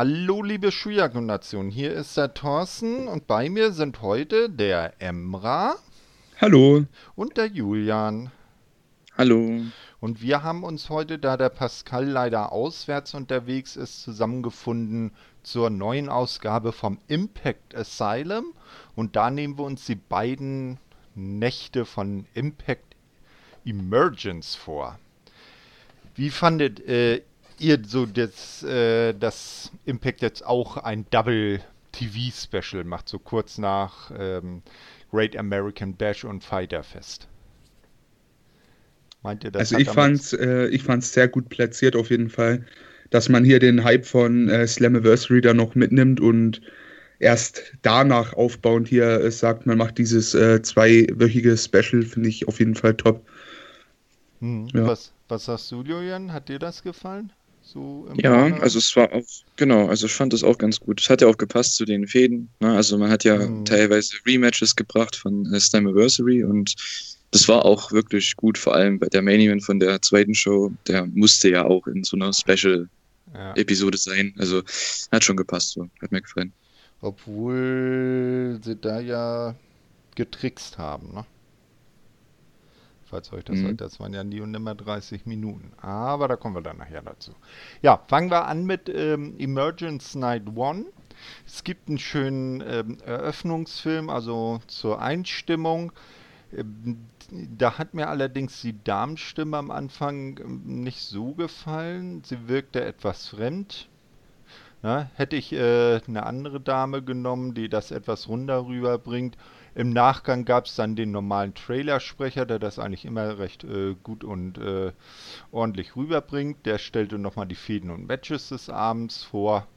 Hallo liebe Schuyaku-Nation, hier ist der Thorsten und bei mir sind heute der Emra Hallo. und der Julian. Hallo. Und wir haben uns heute, da der Pascal leider auswärts unterwegs ist, zusammengefunden zur neuen Ausgabe vom Impact Asylum. Und da nehmen wir uns die beiden Nächte von Impact Emergence vor. Wie fandet äh, ihr so das, äh, das Impact jetzt auch ein Double TV-Special macht, so kurz nach ähm, Great American Bash und Fighter Fest? Meint ihr, das also ich fand's, äh, ich fand's sehr gut platziert auf jeden Fall, dass man hier den Hype von äh, Slammiversary da noch mitnimmt und erst danach aufbauend hier äh, sagt, man macht dieses äh, zweiwöchige Special, finde ich auf jeden Fall top. Hm. Ja. Was, was sagst du, Julian? Hat dir das gefallen? So ja, Partner. also es war auch, genau, also ich fand das auch ganz gut. Es hat ja auch gepasst zu den Fäden. Ne? Also man hat ja mhm. teilweise Rematches gebracht von äh, Slammiversary und das war auch wirklich gut, vor allem bei der Main Event von der zweiten Show. Der musste ja auch in so einer Special-Episode ja. sein. Also hat schon gepasst, so. hat mir gefallen. Obwohl sie da ja getrickst haben, ne? Falls euch das mhm. heute, das waren ja nie und nimmer 30 Minuten. Aber da kommen wir dann nachher dazu. Ja, fangen wir an mit ähm, Emergence Night One. Es gibt einen schönen ähm, Eröffnungsfilm, also zur Einstimmung. Ähm, da hat mir allerdings die Damenstimme am Anfang ähm, nicht so gefallen. Sie wirkte etwas fremd. Na, hätte ich äh, eine andere Dame genommen, die das etwas runter rüberbringt im Nachgang gab es dann den normalen Trailersprecher, der das eigentlich immer recht äh, gut und äh, ordentlich rüberbringt. Der stellte nochmal die Fäden und Matches des Abends vor.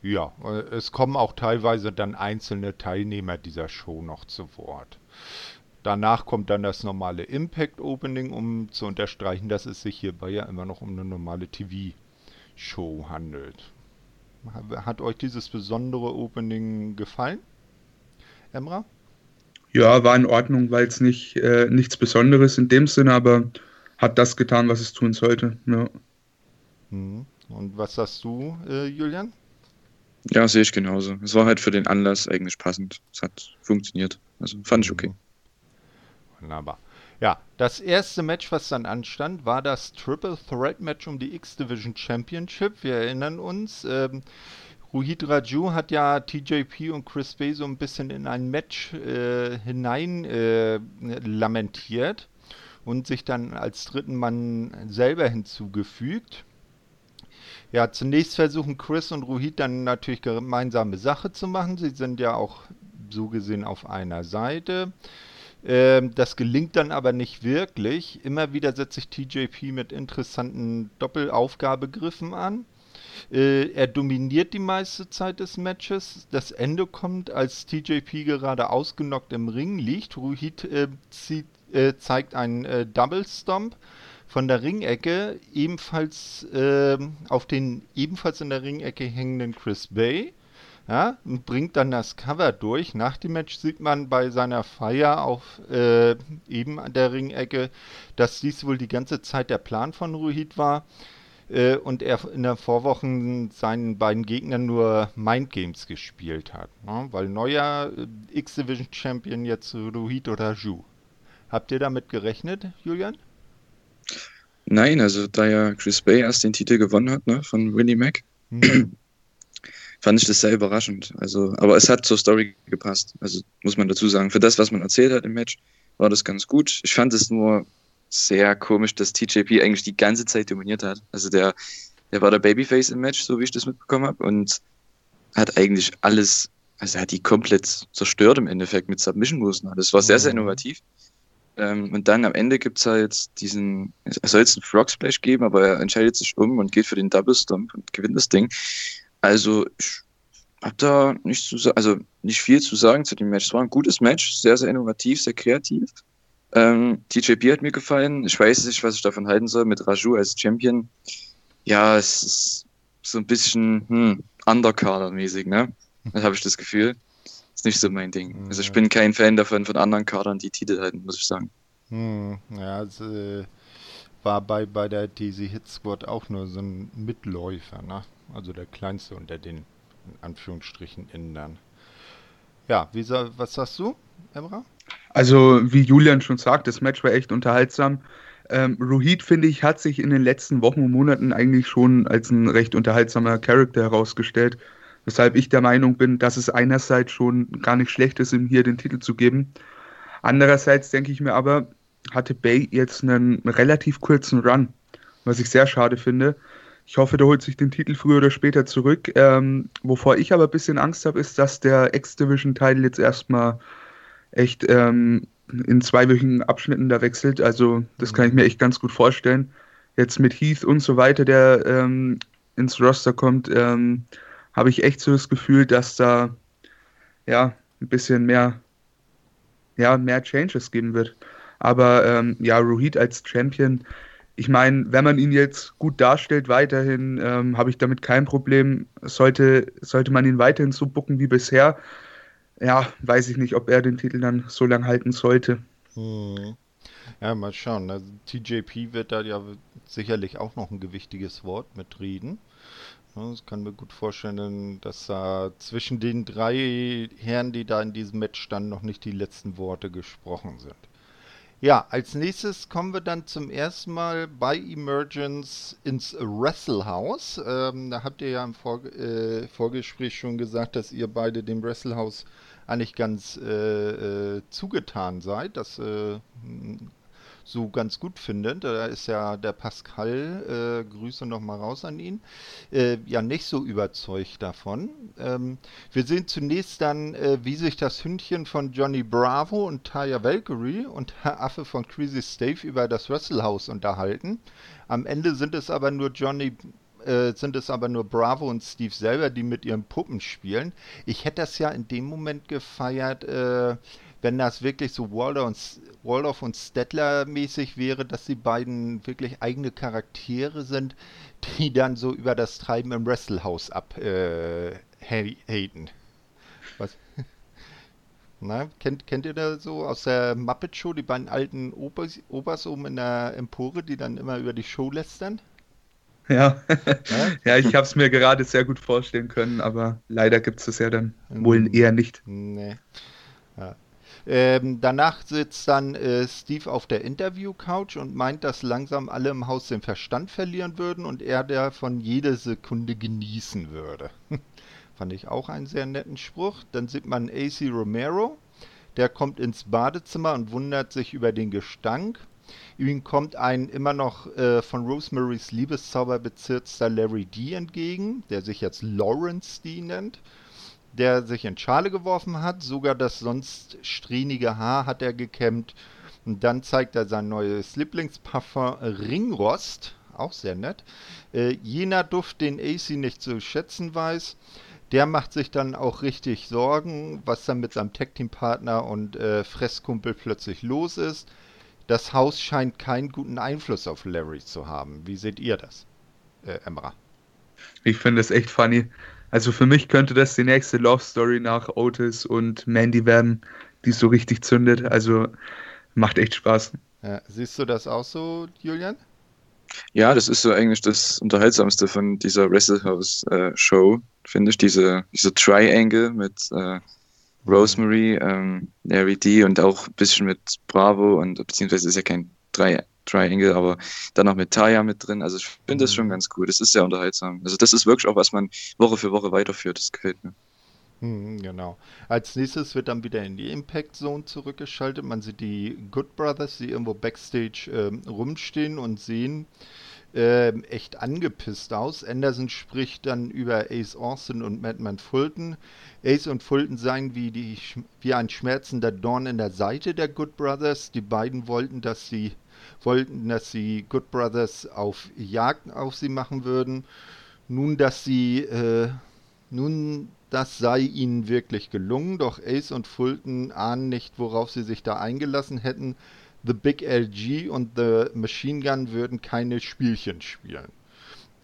Ja, äh, es kommen auch teilweise dann einzelne Teilnehmer dieser Show noch zu Wort. Danach kommt dann das normale Impact Opening, um zu unterstreichen, dass es sich hierbei ja immer noch um eine normale TV-Show handelt. Hat euch dieses besondere Opening gefallen? Emra? Ja, war in Ordnung, weil es nicht äh, nichts Besonderes in dem Sinne, aber hat das getan, was es tun sollte. Ja. Mhm. Und was sagst du, äh, Julian? Ja, sehe ich genauso. Es war halt für den Anlass eigentlich passend. Es hat funktioniert. Also fand ich okay. Wunderbar. Ja, das erste Match, was dann anstand, war das Triple Threat Match um die X-Division Championship. Wir erinnern uns, ähm, Ruhid Raju hat ja TJP und Chris Bay so ein bisschen in ein Match äh, hinein äh, lamentiert und sich dann als dritten Mann selber hinzugefügt. Ja, zunächst versuchen Chris und Ruhid dann natürlich gemeinsame Sache zu machen. Sie sind ja auch so gesehen auf einer Seite. Ähm, das gelingt dann aber nicht wirklich. Immer wieder setzt sich TJP mit interessanten Doppelaufgabegriffen an. Äh, er dominiert die meiste Zeit des Matches. Das Ende kommt, als TJP gerade ausgenockt im Ring liegt. Ruhid äh, zieht, äh, zeigt einen äh, Double Stomp von der Ringecke, ebenfalls ähm, auf den ebenfalls in der Ringecke hängenden Chris Bay. Ja, und bringt dann das Cover durch. Nach dem Match sieht man bei seiner Feier auf äh, eben an der Ringecke, dass dies wohl die ganze Zeit der Plan von Ruhid war äh, und er in der Vorwochen seinen beiden Gegnern nur Mind Games gespielt hat. Ne? Weil neuer äh, X-Division Champion jetzt Ruhid oder Ju. Habt ihr damit gerechnet, Julian? Nein, also da ja Chris Bay erst den Titel gewonnen hat, ne, von Winnie Mac, hm. fand ich das sehr überraschend. Also, aber es hat zur Story gepasst. Also muss man dazu sagen, für das, was man erzählt hat im Match, war das ganz gut. Ich fand es nur sehr komisch, dass TJP eigentlich die ganze Zeit dominiert hat. Also der, der war der Babyface im Match, so wie ich das mitbekommen habe, und hat eigentlich alles, also er hat die komplett zerstört im Endeffekt mit Submission Moves. Das war sehr, sehr mhm. innovativ. Ähm, und dann am Ende gibt es halt diesen, er soll jetzt einen Frog Splash geben, aber er entscheidet sich um und geht für den Double Stomp und gewinnt das Ding. Also ich habe da nicht zu, also nicht viel zu sagen zu dem Match. Es war ein gutes Match, sehr, sehr innovativ, sehr kreativ. Ähm, TJP hat mir gefallen. Ich weiß nicht, was ich davon halten soll mit Raju als Champion. Ja, es ist so ein bisschen hm, Underkader-mäßig, ne? Da habe ich das Gefühl. Ist nicht so mein Ding. Also ich bin kein Fan davon, von anderen Kadern die Titel halten, muss ich sagen. Hm, ja, also, war bei, bei der DC Hit Squad auch nur so ein Mitläufer, ne? Also der kleinste unter den in Anführungsstrichen Indern. Ja, wie was sagst du, Emra? Also, wie Julian schon sagt, das Match war echt unterhaltsam. Ähm, Rohit, finde ich, hat sich in den letzten Wochen und Monaten eigentlich schon als ein recht unterhaltsamer Charakter herausgestellt. Weshalb ich der Meinung bin, dass es einerseits schon gar nicht schlecht ist, ihm hier den Titel zu geben. Andererseits denke ich mir aber, hatte Bay jetzt einen relativ kurzen Run, was ich sehr schade finde. Ich hoffe, der holt sich den Titel früher oder später zurück. Ähm, wovor ich aber ein bisschen Angst habe, ist, dass der X-Division-Teil jetzt erstmal echt ähm, in zweiwöchigen Abschnitten da wechselt. Also das kann ich mir echt ganz gut vorstellen. Jetzt mit Heath und so weiter, der ähm, ins Roster kommt, ähm, habe ich echt so das Gefühl, dass da ja ein bisschen mehr, ja, mehr Changes geben wird. Aber ähm, ja, Rohit als Champion, ich meine, wenn man ihn jetzt gut darstellt, weiterhin ähm, habe ich damit kein Problem. Sollte, sollte man ihn weiterhin so bucken wie bisher, ja, weiß ich nicht, ob er den Titel dann so lang halten sollte. Hm. Ja, mal schauen. Also, TJP wird da ja sicherlich auch noch ein gewichtiges Wort mitreden. Ich kann mir gut vorstellen, dass da zwischen den drei Herren, die da in diesem Match standen, noch nicht die letzten Worte gesprochen sind. Ja, als nächstes kommen wir dann zum ersten Mal bei Emergence ins Wrestle House. Ähm, da habt ihr ja im Vor äh, Vorgespräch schon gesagt, dass ihr beide dem Wrestle House eigentlich ganz äh, äh, zugetan seid. Das äh, so ganz gut findet. Da ist ja der Pascal, äh, Grüße nochmal raus an ihn, äh, ja nicht so überzeugt davon. Ähm, wir sehen zunächst dann, äh, wie sich das Hündchen von Johnny Bravo und Taya Valkyrie und Herr Affe von Crazy Stave über das Wrestlehouse unterhalten. Am Ende sind es aber nur Johnny äh, sind es aber nur Bravo und Steve selber, die mit ihren Puppen spielen. Ich hätte das ja in dem Moment gefeiert, äh, wenn das wirklich so Waldorf und, Waldorf und Stettler mäßig wäre, dass die beiden wirklich eigene Charaktere sind, die dann so über das Treiben im Wrestlehouse abhaten. Äh, Was? Na, kennt, kennt ihr da so aus der Muppet Show die beiden alten Obers, Obers oben in der Empore, die dann immer über die Show lästern? Ja, ja, ich habe es mir gerade sehr gut vorstellen können, aber leider gibt es das ja dann wohl hm. eher nicht. Nee. Ja. Ähm, danach sitzt dann äh, Steve auf der Interview-Couch und meint, dass langsam alle im Haus den Verstand verlieren würden und er davon jede Sekunde genießen würde. Fand ich auch einen sehr netten Spruch. Dann sieht man AC Romero, der kommt ins Badezimmer und wundert sich über den Gestank. Ihm kommt ein immer noch äh, von Rosemarys Liebeszauber bezirzter Larry D entgegen, der sich jetzt Lawrence D nennt der sich in Schale geworfen hat. Sogar das sonst strähnige Haar hat er gekämmt. Und dann zeigt er sein neues Lieblingsparfum Ringrost. Auch sehr nett. Äh, jener Duft, den AC nicht zu schätzen weiß. Der macht sich dann auch richtig Sorgen, was dann mit seinem Tag-Team-Partner und äh, Fresskumpel plötzlich los ist. Das Haus scheint keinen guten Einfluss auf Larry zu haben. Wie seht ihr das, äh, Emra? Ich finde es echt funny, also für mich könnte das die nächste Love Story nach Otis und Mandy werden, die so richtig zündet. Also macht echt Spaß. Ja, siehst du das auch so, Julian? Ja, das ist so eigentlich das Unterhaltsamste von dieser Wrestlehouse-Show, äh, finde ich. Diese, diese Triangle mit äh, Rosemary, ähm, Larry D und auch ein bisschen mit Bravo und beziehungsweise ist ja kein Tri Triangle, aber dann noch mit Taya mit drin. Also ich finde das schon mhm. ganz cool. Das ist sehr unterhaltsam. Also das ist wirklich auch, was man Woche für Woche weiterführt. Das gefällt mir. Mhm, genau. Als nächstes wird dann wieder in die Impact Zone zurückgeschaltet. Man sieht die Good Brothers, die irgendwo backstage äh, rumstehen und sehen äh, echt angepisst aus. Anderson spricht dann über Ace Austin und Madman Fulton. Ace und Fulton seien wie, die, wie ein schmerzender Dorn in der Seite der Good Brothers. Die beiden wollten, dass sie wollten, dass sie Good Brothers auf Jagd auf sie machen würden. Nun, dass sie, äh, nun, das sei ihnen wirklich gelungen, doch Ace und Fulton ahnen nicht, worauf sie sich da eingelassen hätten. The Big LG und The Machine Gun würden keine Spielchen spielen.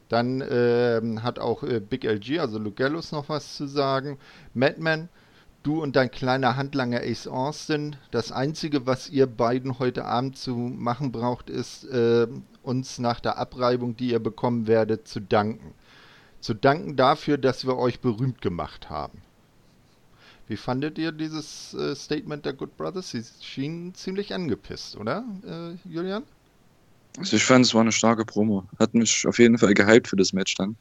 Dann äh, hat auch äh, Big LG, also Lugellos, noch was zu sagen. Madman Du und dein kleiner Handlanger Ace Austin. Das Einzige, was ihr beiden heute Abend zu machen braucht, ist äh, uns nach der Abreibung, die ihr bekommen werdet, zu danken. Zu danken dafür, dass wir euch berühmt gemacht haben. Wie fandet ihr dieses äh, Statement der Good Brothers? Sie schienen ziemlich angepisst, oder, äh, Julian? Also ich fand, es war eine starke Promo. Hat mich auf jeden Fall gehypt für das Match dann.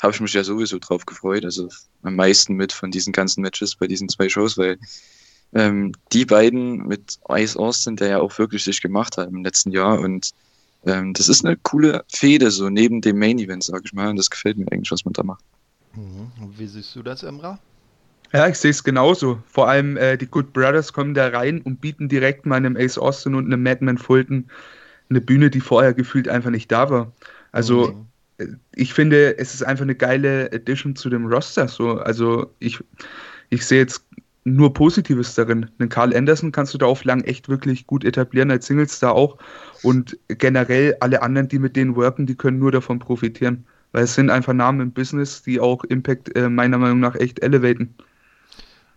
Habe ich mich ja sowieso drauf gefreut. Also am meisten mit von diesen ganzen Matches bei diesen zwei Shows, weil ähm, die beiden mit Ice Austin, der ja auch wirklich sich gemacht hat im letzten Jahr und ähm, das ist eine coole Fehde, so neben dem Main Event, sag ich mal. Und das gefällt mir eigentlich, was man da macht. Mhm. Wie siehst du das, Emra? Ja, ich sehe es genauso. Vor allem äh, die Good Brothers kommen da rein und bieten direkt mal einem Ace Austin und einem Madman Fulton eine Bühne, die vorher gefühlt einfach nicht da war. Also mhm. Äh, ich finde, es ist einfach eine geile Addition zu dem Roster. So, also ich, ich sehe jetzt nur Positives darin. Den Carl Anderson kannst du da auf lang echt wirklich gut etablieren als Singlestar auch. Und generell alle anderen, die mit denen worken, die können nur davon profitieren. Weil es sind einfach Namen im Business, die auch Impact äh, meiner Meinung nach echt elevaten.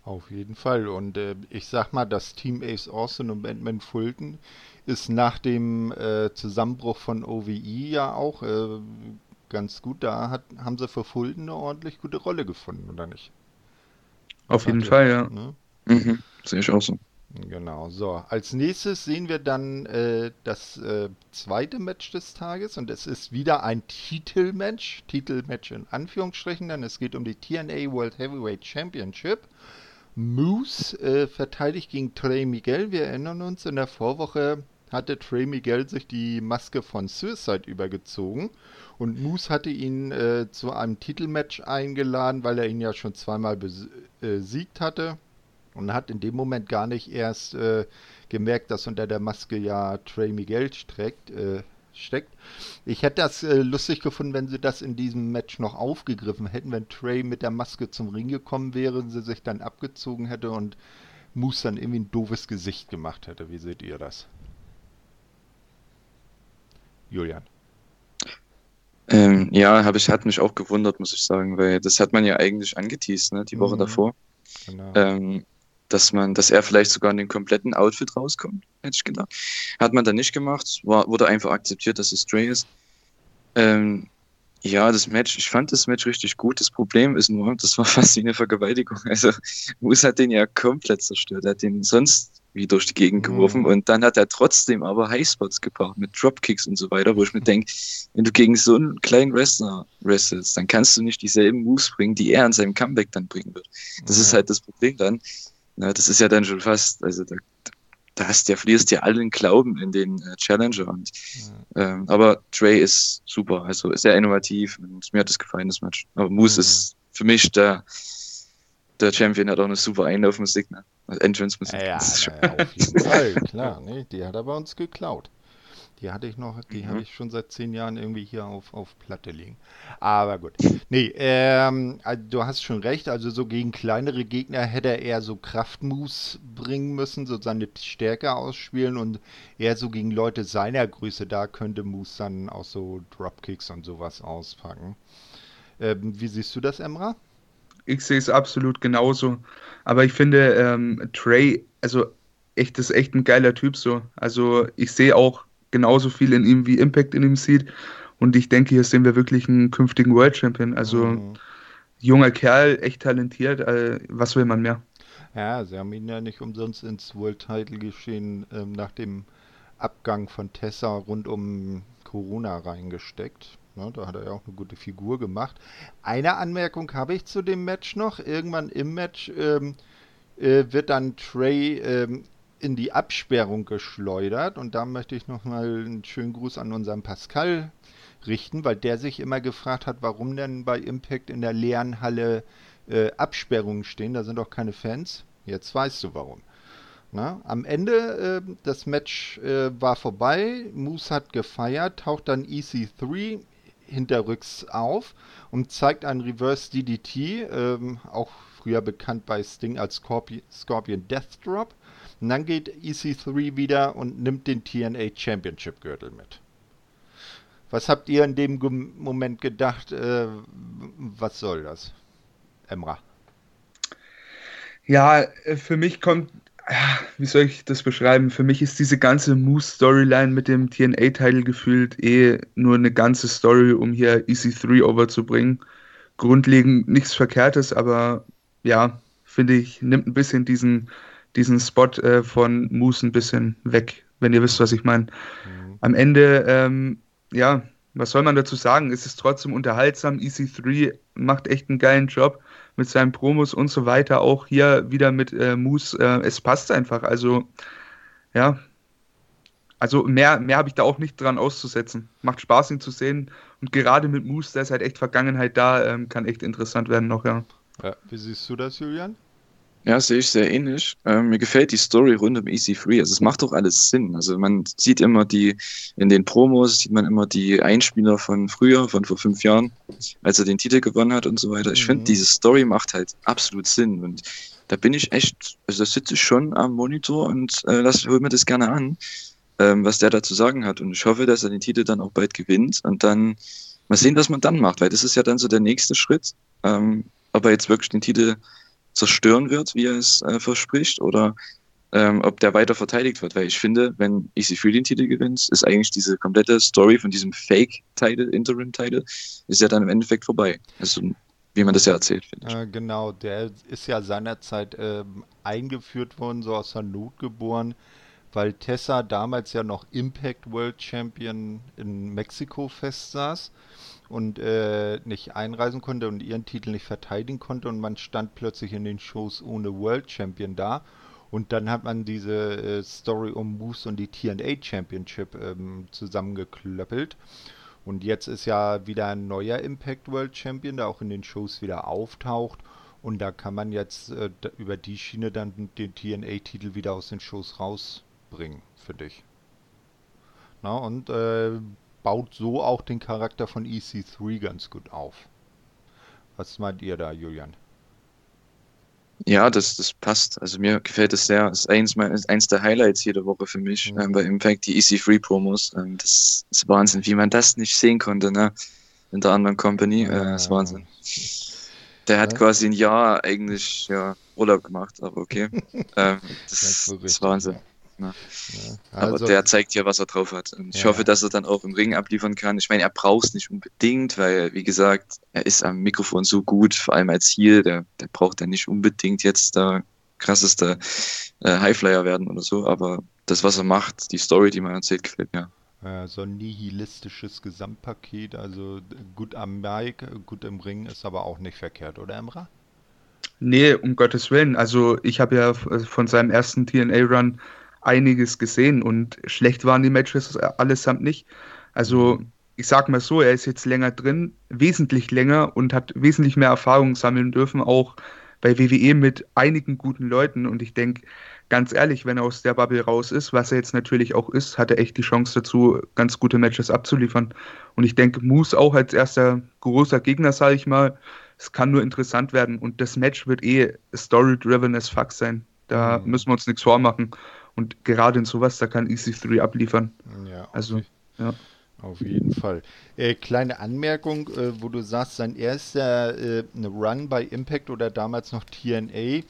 Auf jeden Fall. Und äh, ich sag mal, das Team Ace Austin und Batman Fulton ist nach dem äh, Zusammenbruch von OVE ja auch äh, ganz gut. Da hat, haben sie für Fulton eine ordentlich gute Rolle gefunden, oder nicht? Auf jeden Fall, ja. Ne? Mhm, sehe ich auch so. Genau, so. Als nächstes sehen wir dann äh, das äh, zweite Match des Tages und es ist wieder ein Titelmatch. Titelmatch in Anführungsstrichen, denn es geht um die TNA World Heavyweight Championship. Moose äh, verteidigt gegen Trey Miguel. Wir erinnern uns, in der Vorwoche hatte Trey Miguel sich die Maske von Suicide übergezogen. Und Moose hatte ihn äh, zu einem Titelmatch eingeladen, weil er ihn ja schon zweimal besiegt hatte. Und hat in dem Moment gar nicht erst äh, gemerkt, dass unter der Maske ja Trey Miguel streckt, äh, steckt. Ich hätte das äh, lustig gefunden, wenn sie das in diesem Match noch aufgegriffen hätten, wenn Trey mit der Maske zum Ring gekommen wäre, sie sich dann abgezogen hätte und Moose dann irgendwie ein doofes Gesicht gemacht hätte. Wie seht ihr das? Julian. Ähm, ja, hab ich, hat mich auch gewundert, muss ich sagen, weil das hat man ja eigentlich angeteased, ne, die Woche mhm. davor. Genau. Ähm, dass man, dass er vielleicht sogar in den kompletten Outfit rauskommt, hätte ich gedacht. Hat man dann nicht gemacht, war, wurde einfach akzeptiert, dass es Stray ist. Ähm, ja, das Match, ich fand das Match richtig gut. Das Problem ist nur, das war fast wie eine Vergewaltigung. Also, Moose hat den ja komplett zerstört. Er hat den sonst wie durch die Gegend geworfen mhm. und dann hat er trotzdem aber Highspots gebraucht mit Dropkicks und so weiter, wo ich mir denke, wenn du gegen so einen kleinen Wrestler wrestelst, dann kannst du nicht dieselben Moves bringen, die er an seinem Comeback dann bringen wird. Das mhm. ist halt das Problem dann. Na, das ist ja dann schon fast, also da, da hast ja, verlierst ja allen Glauben in den äh, Challenger. Und, ja. ähm, aber Trey ist super, also sehr innovativ und mir hat das gefallen, das Match. Aber Moose ja. ist für mich der, der Champion, hat auch eine super Einlaufmusik, ne? Entrance-Musik. Ja, ja, auf jeden Fall, klar, ne? die hat er bei uns geklaut. Die hatte ich noch, die mhm. habe ich schon seit zehn Jahren irgendwie hier auf, auf Platte liegen. Aber gut. Nee, ähm, also du hast schon recht, also so gegen kleinere Gegner hätte er eher so Kraftmoves bringen müssen, so seine Stärke ausspielen und eher so gegen Leute seiner Größe, da könnte Moose dann auch so Dropkicks und sowas auspacken. Ähm, wie siehst du das, Emra? Ich sehe es absolut genauso. Aber ich finde, ähm, Trey, also echt, ist echt ein geiler Typ so. Also ich sehe auch genauso viel in ihm wie Impact in ihm sieht. Und ich denke, hier sehen wir wirklich einen künftigen World Champion. Also mhm. junger Kerl, echt talentiert. Äh, was will man mehr? Ja, sie haben ihn ja nicht umsonst ins World Title geschehen ähm, nach dem Abgang von Tessa rund um Corona reingesteckt. Ne, da hat er ja auch eine gute Figur gemacht. Eine Anmerkung habe ich zu dem Match noch. Irgendwann im Match ähm, äh, wird dann Trey ähm, in die Absperrung geschleudert. Und da möchte ich nochmal einen schönen Gruß an unseren Pascal richten, weil der sich immer gefragt hat, warum denn bei Impact in der leeren Halle äh, Absperrungen stehen. Da sind doch keine Fans. Jetzt weißt du warum. Na, am Ende äh, das Match äh, war vorbei. Moose hat gefeiert, taucht dann EC3 hinterrücks auf und zeigt einen Reverse DDT, ähm, auch früher bekannt bei Sting als Scorpion, Scorpion Death Drop. Und dann geht EC3 wieder und nimmt den TNA Championship Gürtel mit. Was habt ihr in dem Moment gedacht? Äh, was soll das? Emra. Ja, äh, für mich kommt wie soll ich das beschreiben? Für mich ist diese ganze Moose-Storyline mit dem TNA-Titel gefühlt eh nur eine ganze Story, um hier EC3 overzubringen. Grundlegend nichts Verkehrtes, aber ja, finde ich, nimmt ein bisschen diesen, diesen Spot äh, von Moose ein bisschen weg, wenn ihr wisst, was ich meine. Mhm. Am Ende, ähm, ja, was soll man dazu sagen? Es ist trotzdem unterhaltsam. EC3 macht echt einen geilen Job mit seinen Promos und so weiter. Auch hier wieder mit äh, Moose. Äh, es passt einfach. Also, ja. Also mehr, mehr habe ich da auch nicht dran auszusetzen. Macht Spaß, ihn zu sehen. Und gerade mit Moose, da ist halt echt Vergangenheit da, ähm, kann echt interessant werden noch, ja. ja. Wie siehst du das, Julian? Ja, sehe ich sehr ähnlich. Ähm, mir gefällt die Story rund um EC3. Also es macht doch alles Sinn. Also man sieht immer die, in den Promos sieht man immer die Einspieler von früher, von vor fünf Jahren, als er den Titel gewonnen hat und so weiter. Ich mhm. finde, diese Story macht halt absolut Sinn. Und da bin ich echt, also da sitze ich schon am Monitor und äh, lass, hol mir das gerne an, ähm, was der da zu sagen hat. Und ich hoffe, dass er den Titel dann auch bald gewinnt und dann mal sehen, was man dann macht, weil das ist ja dann so der nächste Schritt. Ähm, ob er jetzt wirklich den Titel zerstören wird, wie er es äh, verspricht, oder ähm, ob der weiter verteidigt wird. Weil ich finde, wenn EC3 den Titel gewinnt, ist eigentlich diese komplette Story von diesem Fake-Title, Interim-Title, ist ja dann im Endeffekt vorbei. Also, wie man das ja erzählt, finde ich. Äh, genau, der ist ja seinerzeit ähm, eingeführt worden, so aus der Not geboren, weil Tessa damals ja noch Impact World Champion in Mexiko festsaß und äh, nicht einreisen konnte und ihren Titel nicht verteidigen konnte und man stand plötzlich in den Shows ohne World Champion da. Und dann hat man diese äh, Story um Moose und die TNA Championship ähm, zusammengeklöppelt. Und jetzt ist ja wieder ein neuer Impact World Champion, der auch in den Shows wieder auftaucht. Und da kann man jetzt äh, über die Schiene dann den TNA-Titel wieder aus den Shows rausbringen, für dich. Na, und äh, baut so auch den Charakter von EC3 ganz gut auf. Was meint ihr da, Julian? Ja, das, das passt. Also mir gefällt es sehr. Das ist eins, eins der Highlights jede Woche für mich mhm. ähm, bei Impact, die EC3-Promos. Ähm, das ist Wahnsinn, wie man das nicht sehen konnte, ne? In der anderen Company. Äh, das ist Wahnsinn. Der hat ja. quasi ein Jahr eigentlich ja, Urlaub gemacht, aber okay. ähm, das, das, ist Wahnsinn. Ne? Ja, also, Aber der zeigt ja, was er drauf hat. Und ich ja. hoffe, dass er dann auch im Ring abliefern kann. Ich meine, er braucht es nicht unbedingt, weil, wie gesagt, er ist am Mikrofon so gut, vor allem als Heal, der, der braucht ja nicht unbedingt jetzt der krasseste äh, Highflyer werden oder so. Aber das, was er macht, die Story, die man erzählt, gefällt mir. Ja, so ein nihilistisches Gesamtpaket, also gut am Mic, gut im Ring, ist aber auch nicht verkehrt, oder Emra? Nee, um Gottes Willen. Also ich habe ja von seinem ersten TNA-Run einiges gesehen und schlecht waren die Matches allesamt nicht. Also mhm. ich sag mal so, er ist jetzt länger drin, wesentlich länger und hat wesentlich mehr Erfahrung sammeln dürfen, auch bei WWE mit einigen guten Leuten. Und ich denke, ganz ehrlich, wenn er aus der Bubble raus ist, was er jetzt natürlich auch ist, hat er echt die Chance dazu, ganz gute Matches abzuliefern. Und ich denke, Moose auch als erster großer Gegner, sage ich mal, es kann nur interessant werden. Und das Match wird eh story-driven as fuck sein. Da mhm. müssen wir uns nichts vormachen. Und gerade in sowas, da kann EC3 abliefern. Ja, also, ja. Auf jeden Fall. Äh, kleine Anmerkung, äh, wo du sagst, sein erster äh, Run bei Impact oder damals noch TNA.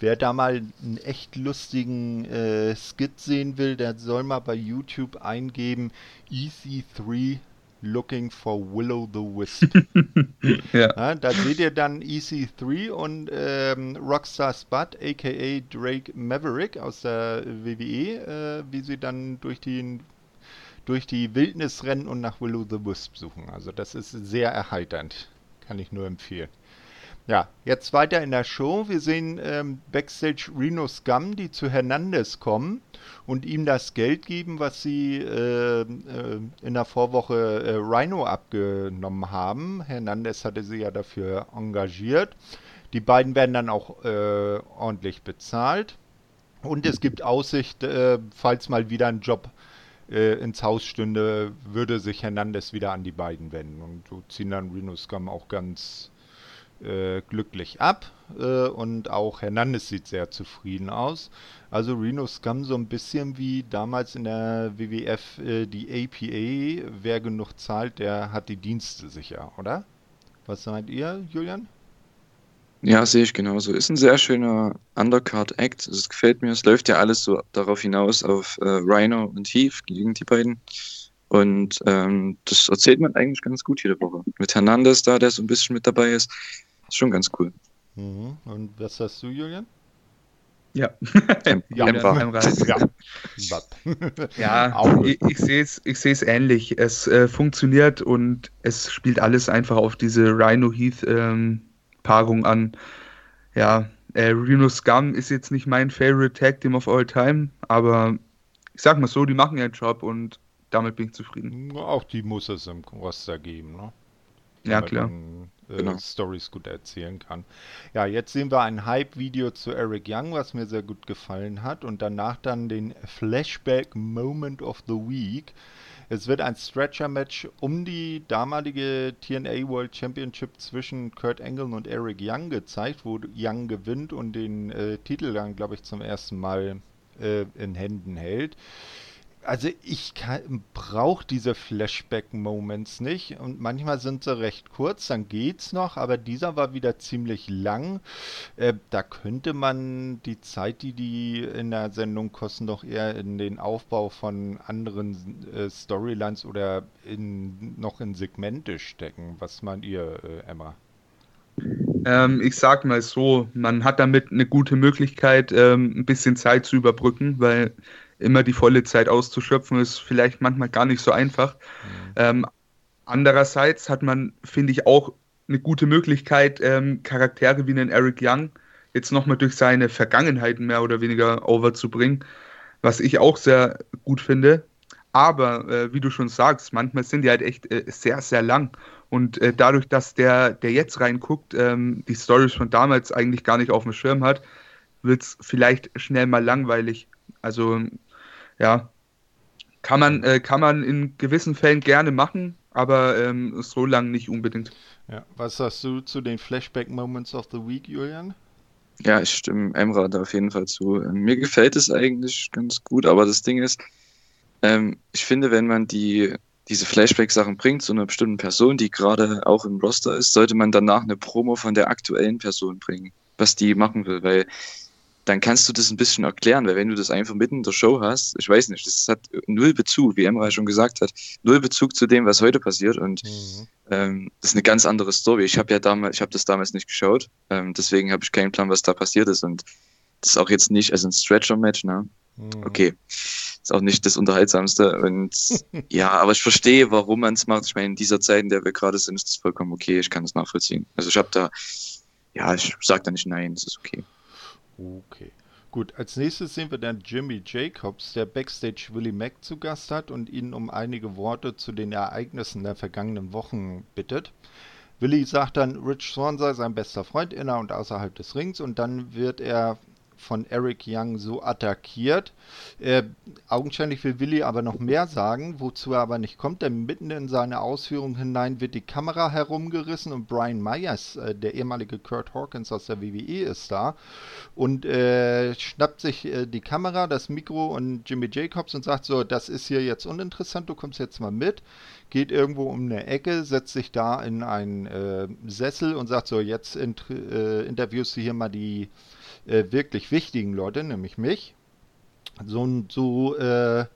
Wer da mal einen echt lustigen äh, Skit sehen will, der soll mal bei YouTube eingeben EC3 Looking for Willow the Wisp. ja. ja. Da seht ihr dann EC3 und ähm, Rockstar Spud, aka Drake Maverick aus der WWE, äh, wie sie dann durch die, durch die Wildnis rennen und nach Willow the Wisp suchen. Also das ist sehr erheiternd. Kann ich nur empfehlen. Ja, jetzt weiter in der Show. Wir sehen ähm, Backstage Reno Scum, die zu Hernandez kommen und ihm das Geld geben, was sie äh, äh, in der Vorwoche äh, Rhino abgenommen haben. Hernandez hatte sie ja dafür engagiert. Die beiden werden dann auch äh, ordentlich bezahlt. Und es gibt Aussicht, äh, falls mal wieder ein Job äh, ins Haus stünde, würde sich Hernandez wieder an die beiden wenden. Und so ziehen dann Reno Scum auch ganz äh, glücklich ab äh, und auch Hernandez sieht sehr zufrieden aus. Also Reno Scum so ein bisschen wie damals in der WWF äh, die APA. Wer genug zahlt, der hat die Dienste sicher, oder? Was meint ihr, Julian? Ja, sehe ich genauso. Ist ein sehr schöner Undercard-Act. Es gefällt mir. Es läuft ja alles so darauf hinaus auf äh, Rhino und Heath gegen die beiden. Und ähm, das erzählt man eigentlich ganz gut jede Woche. Mit Hernandez da, der so ein bisschen mit dabei ist. Ist schon ganz cool. Mhm. Und was hast du, Julian? Ja. ja, ja. ja ich, ich sehe es ich seh's ähnlich. Es äh, funktioniert und es spielt alles einfach auf diese Rhino-Heath-Paarung ähm, an. Ja, äh, Reno Scum ist jetzt nicht mein Favorite Tag Team of all time, aber ich sag mal so, die machen ihren Job und damit bin ich zufrieden. Auch die muss es im Roster geben, ne? Ja, klar. Man, äh, genau. Stories gut erzählen kann. Ja, jetzt sehen wir ein Hype-Video zu Eric Young, was mir sehr gut gefallen hat. Und danach dann den Flashback Moment of the Week. Es wird ein Stretcher-Match um die damalige TNA World Championship zwischen Kurt Angle und Eric Young gezeigt, wo Young gewinnt und den äh, Titel dann, glaube ich, zum ersten Mal äh, in Händen hält also ich brauche diese Flashback-Moments nicht und manchmal sind sie recht kurz, dann geht's noch, aber dieser war wieder ziemlich lang. Äh, da könnte man die Zeit, die die in der Sendung kosten, doch eher in den Aufbau von anderen äh, Storylines oder in, noch in Segmente stecken. Was meint ihr, äh, Emma? Ähm, ich sag mal so, man hat damit eine gute Möglichkeit, ähm, ein bisschen Zeit zu überbrücken, weil immer die volle Zeit auszuschöpfen, ist vielleicht manchmal gar nicht so einfach. Mhm. Ähm, andererseits hat man, finde ich, auch eine gute Möglichkeit, ähm, Charaktere wie einen Eric Young jetzt nochmal durch seine Vergangenheiten mehr oder weniger overzubringen, was ich auch sehr gut finde. Aber äh, wie du schon sagst, manchmal sind die halt echt äh, sehr, sehr lang. Und äh, dadurch, dass der, der jetzt reinguckt, ähm, die Stories von damals eigentlich gar nicht auf dem Schirm hat, wird es vielleicht schnell mal langweilig. Also ja, kann man, äh, kann man in gewissen Fällen gerne machen, aber ähm, so lang nicht unbedingt. Ja, was sagst du zu den Flashback Moments of the Week, Julian? Ja, ich stimme Emra da auf jeden Fall zu. Ähm, mir gefällt es eigentlich ganz gut, aber das Ding ist, ähm, ich finde, wenn man die, diese Flashback-Sachen bringt zu einer bestimmten Person, die gerade auch im Roster ist, sollte man danach eine Promo von der aktuellen Person bringen, was die machen will, weil dann kannst du das ein bisschen erklären, weil wenn du das einfach mitten in der Show hast, ich weiß nicht, das hat null Bezug, wie Emra schon gesagt hat, null Bezug zu dem, was heute passiert und mhm. ähm, das ist eine ganz andere Story. Ich habe ja damals, ich habe das damals nicht geschaut, ähm, deswegen habe ich keinen Plan, was da passiert ist und das ist auch jetzt nicht, also ein Stretcher-Match, ne? Mhm. Okay, ist auch nicht das Unterhaltsamste und ja, aber ich verstehe, warum man es macht. Ich meine, in dieser Zeit, in der wir gerade sind, ist das vollkommen okay, ich kann das nachvollziehen. Also ich habe da, ja, ich sage da nicht nein, das ist okay. Okay. Gut, als nächstes sehen wir dann Jimmy Jacobs, der Backstage Willie Mack zu Gast hat und ihn um einige Worte zu den Ereignissen der vergangenen Wochen bittet. Willie sagt dann, Rich Swan sei sein bester Freund inner und außerhalb des Rings und dann wird er von Eric Young so attackiert. Äh, augenscheinlich will Willi aber noch mehr sagen, wozu er aber nicht kommt, denn mitten in seine Ausführungen hinein wird die Kamera herumgerissen und Brian Myers, äh, der ehemalige Kurt Hawkins aus der WWE, ist da und äh, schnappt sich äh, die Kamera, das Mikro und Jimmy Jacobs und sagt so, das ist hier jetzt uninteressant, du kommst jetzt mal mit geht irgendwo um eine Ecke, setzt sich da in einen äh, Sessel und sagt so, jetzt int äh, interviewst du hier mal die äh, wirklich wichtigen Leute, nämlich mich. So, so äh,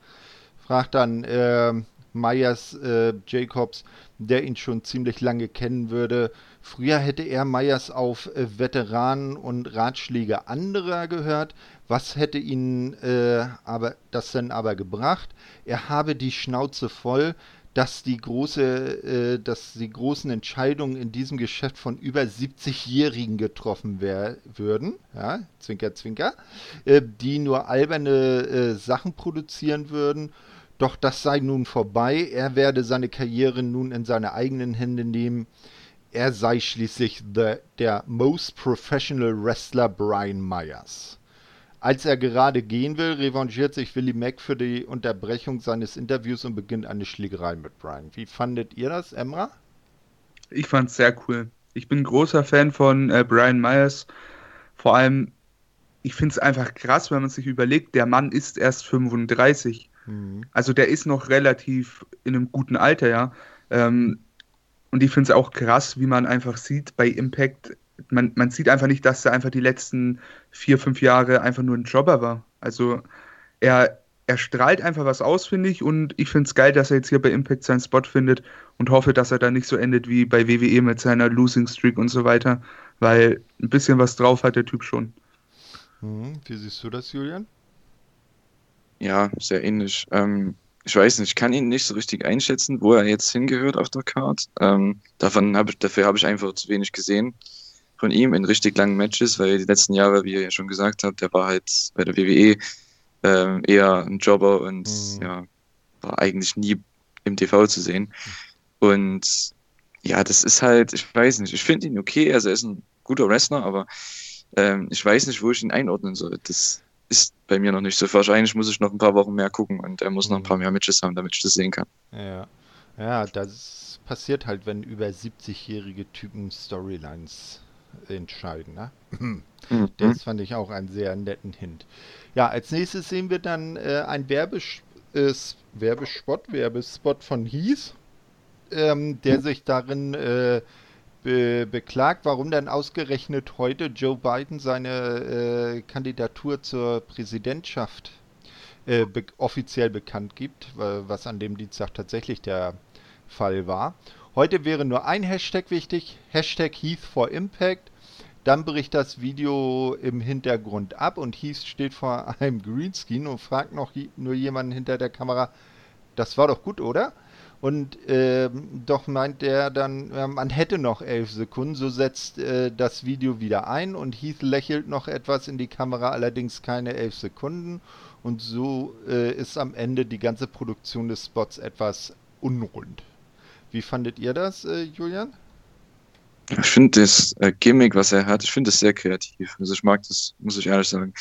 fragt dann äh, Myers äh, Jacobs, der ihn schon ziemlich lange kennen würde. Früher hätte er Myers auf äh, Veteranen und Ratschläge anderer gehört. Was hätte ihn äh, aber das denn aber gebracht? Er habe die Schnauze voll, dass die große, äh, dass die großen Entscheidungen in diesem Geschäft von über 70-Jährigen getroffen würden, ja, Zwinker, Zwinker, äh, die nur alberne äh, Sachen produzieren würden. Doch das sei nun vorbei. Er werde seine Karriere nun in seine eigenen Hände nehmen. Er sei schließlich the, der most professional Wrestler Brian Myers. Als er gerade gehen will, revanchiert sich Willie Mack für die Unterbrechung seines Interviews und beginnt eine Schlägerei mit Brian. Wie fandet ihr das, Emra? Ich fand es sehr cool. Ich bin großer Fan von äh, Brian Myers. Vor allem, ich finde es einfach krass, wenn man sich überlegt, der Mann ist erst 35. Mhm. Also der ist noch relativ in einem guten Alter, ja. Ähm, und ich finde es auch krass, wie man einfach sieht bei Impact, man, man sieht einfach nicht, dass er einfach die letzten vier, fünf Jahre einfach nur ein Jobber war. Also er, er strahlt einfach was aus, finde ich. Und ich finde es geil, dass er jetzt hier bei Impact seinen Spot findet und hoffe, dass er da nicht so endet wie bei WWE mit seiner Losing Streak und so weiter. Weil ein bisschen was drauf hat der Typ schon. Hm, wie siehst du das, Julian? Ja, sehr ähnlich. Ähm, ich weiß nicht, ich kann ihn nicht so richtig einschätzen, wo er jetzt hingehört auf der Card. Ähm, davon hab ich, dafür habe ich einfach zu wenig gesehen von ihm in richtig langen Matches, weil die letzten Jahre, wie ihr ja schon gesagt habt, der war halt bei der WWE ähm, eher ein Jobber und mhm. ja, war eigentlich nie im TV zu sehen. Und ja, das ist halt, ich weiß nicht, ich finde ihn okay, also er ist ein guter Wrestler, aber ähm, ich weiß nicht, wo ich ihn einordnen soll. Das ist bei mir noch nicht so. Wahrscheinlich muss ich noch ein paar Wochen mehr gucken und er muss noch ein paar mhm. mehr Matches haben, damit ich das sehen kann. Ja, ja das passiert halt, wenn über 70-jährige Typen Storylines entscheiden. Ne? Mhm. Das fand ich auch einen sehr netten Hint. Ja, als nächstes sehen wir dann äh, ein Werbes äh, Werbespot, Werbespot von Heath, ähm, der sich darin äh, be beklagt, warum denn ausgerechnet heute Joe Biden seine äh, Kandidatur zur Präsidentschaft äh, be offiziell bekannt gibt, was an dem Dienstag tatsächlich der Fall war. Heute wäre nur ein Hashtag wichtig, Hashtag Heath for Impact. Dann bricht das Video im Hintergrund ab und Heath steht vor einem Greenscreen und fragt noch nur jemanden hinter der Kamera, das war doch gut, oder? Und ähm, doch meint er dann, äh, man hätte noch elf Sekunden, so setzt äh, das Video wieder ein und Heath lächelt noch etwas in die Kamera, allerdings keine elf Sekunden. Und so äh, ist am Ende die ganze Produktion des Spots etwas unrund. Wie fandet ihr das, äh, Julian? Ich finde das äh, Gimmick, was er hat, ich finde das sehr kreativ. Also ich mag das, muss ich ehrlich sagen.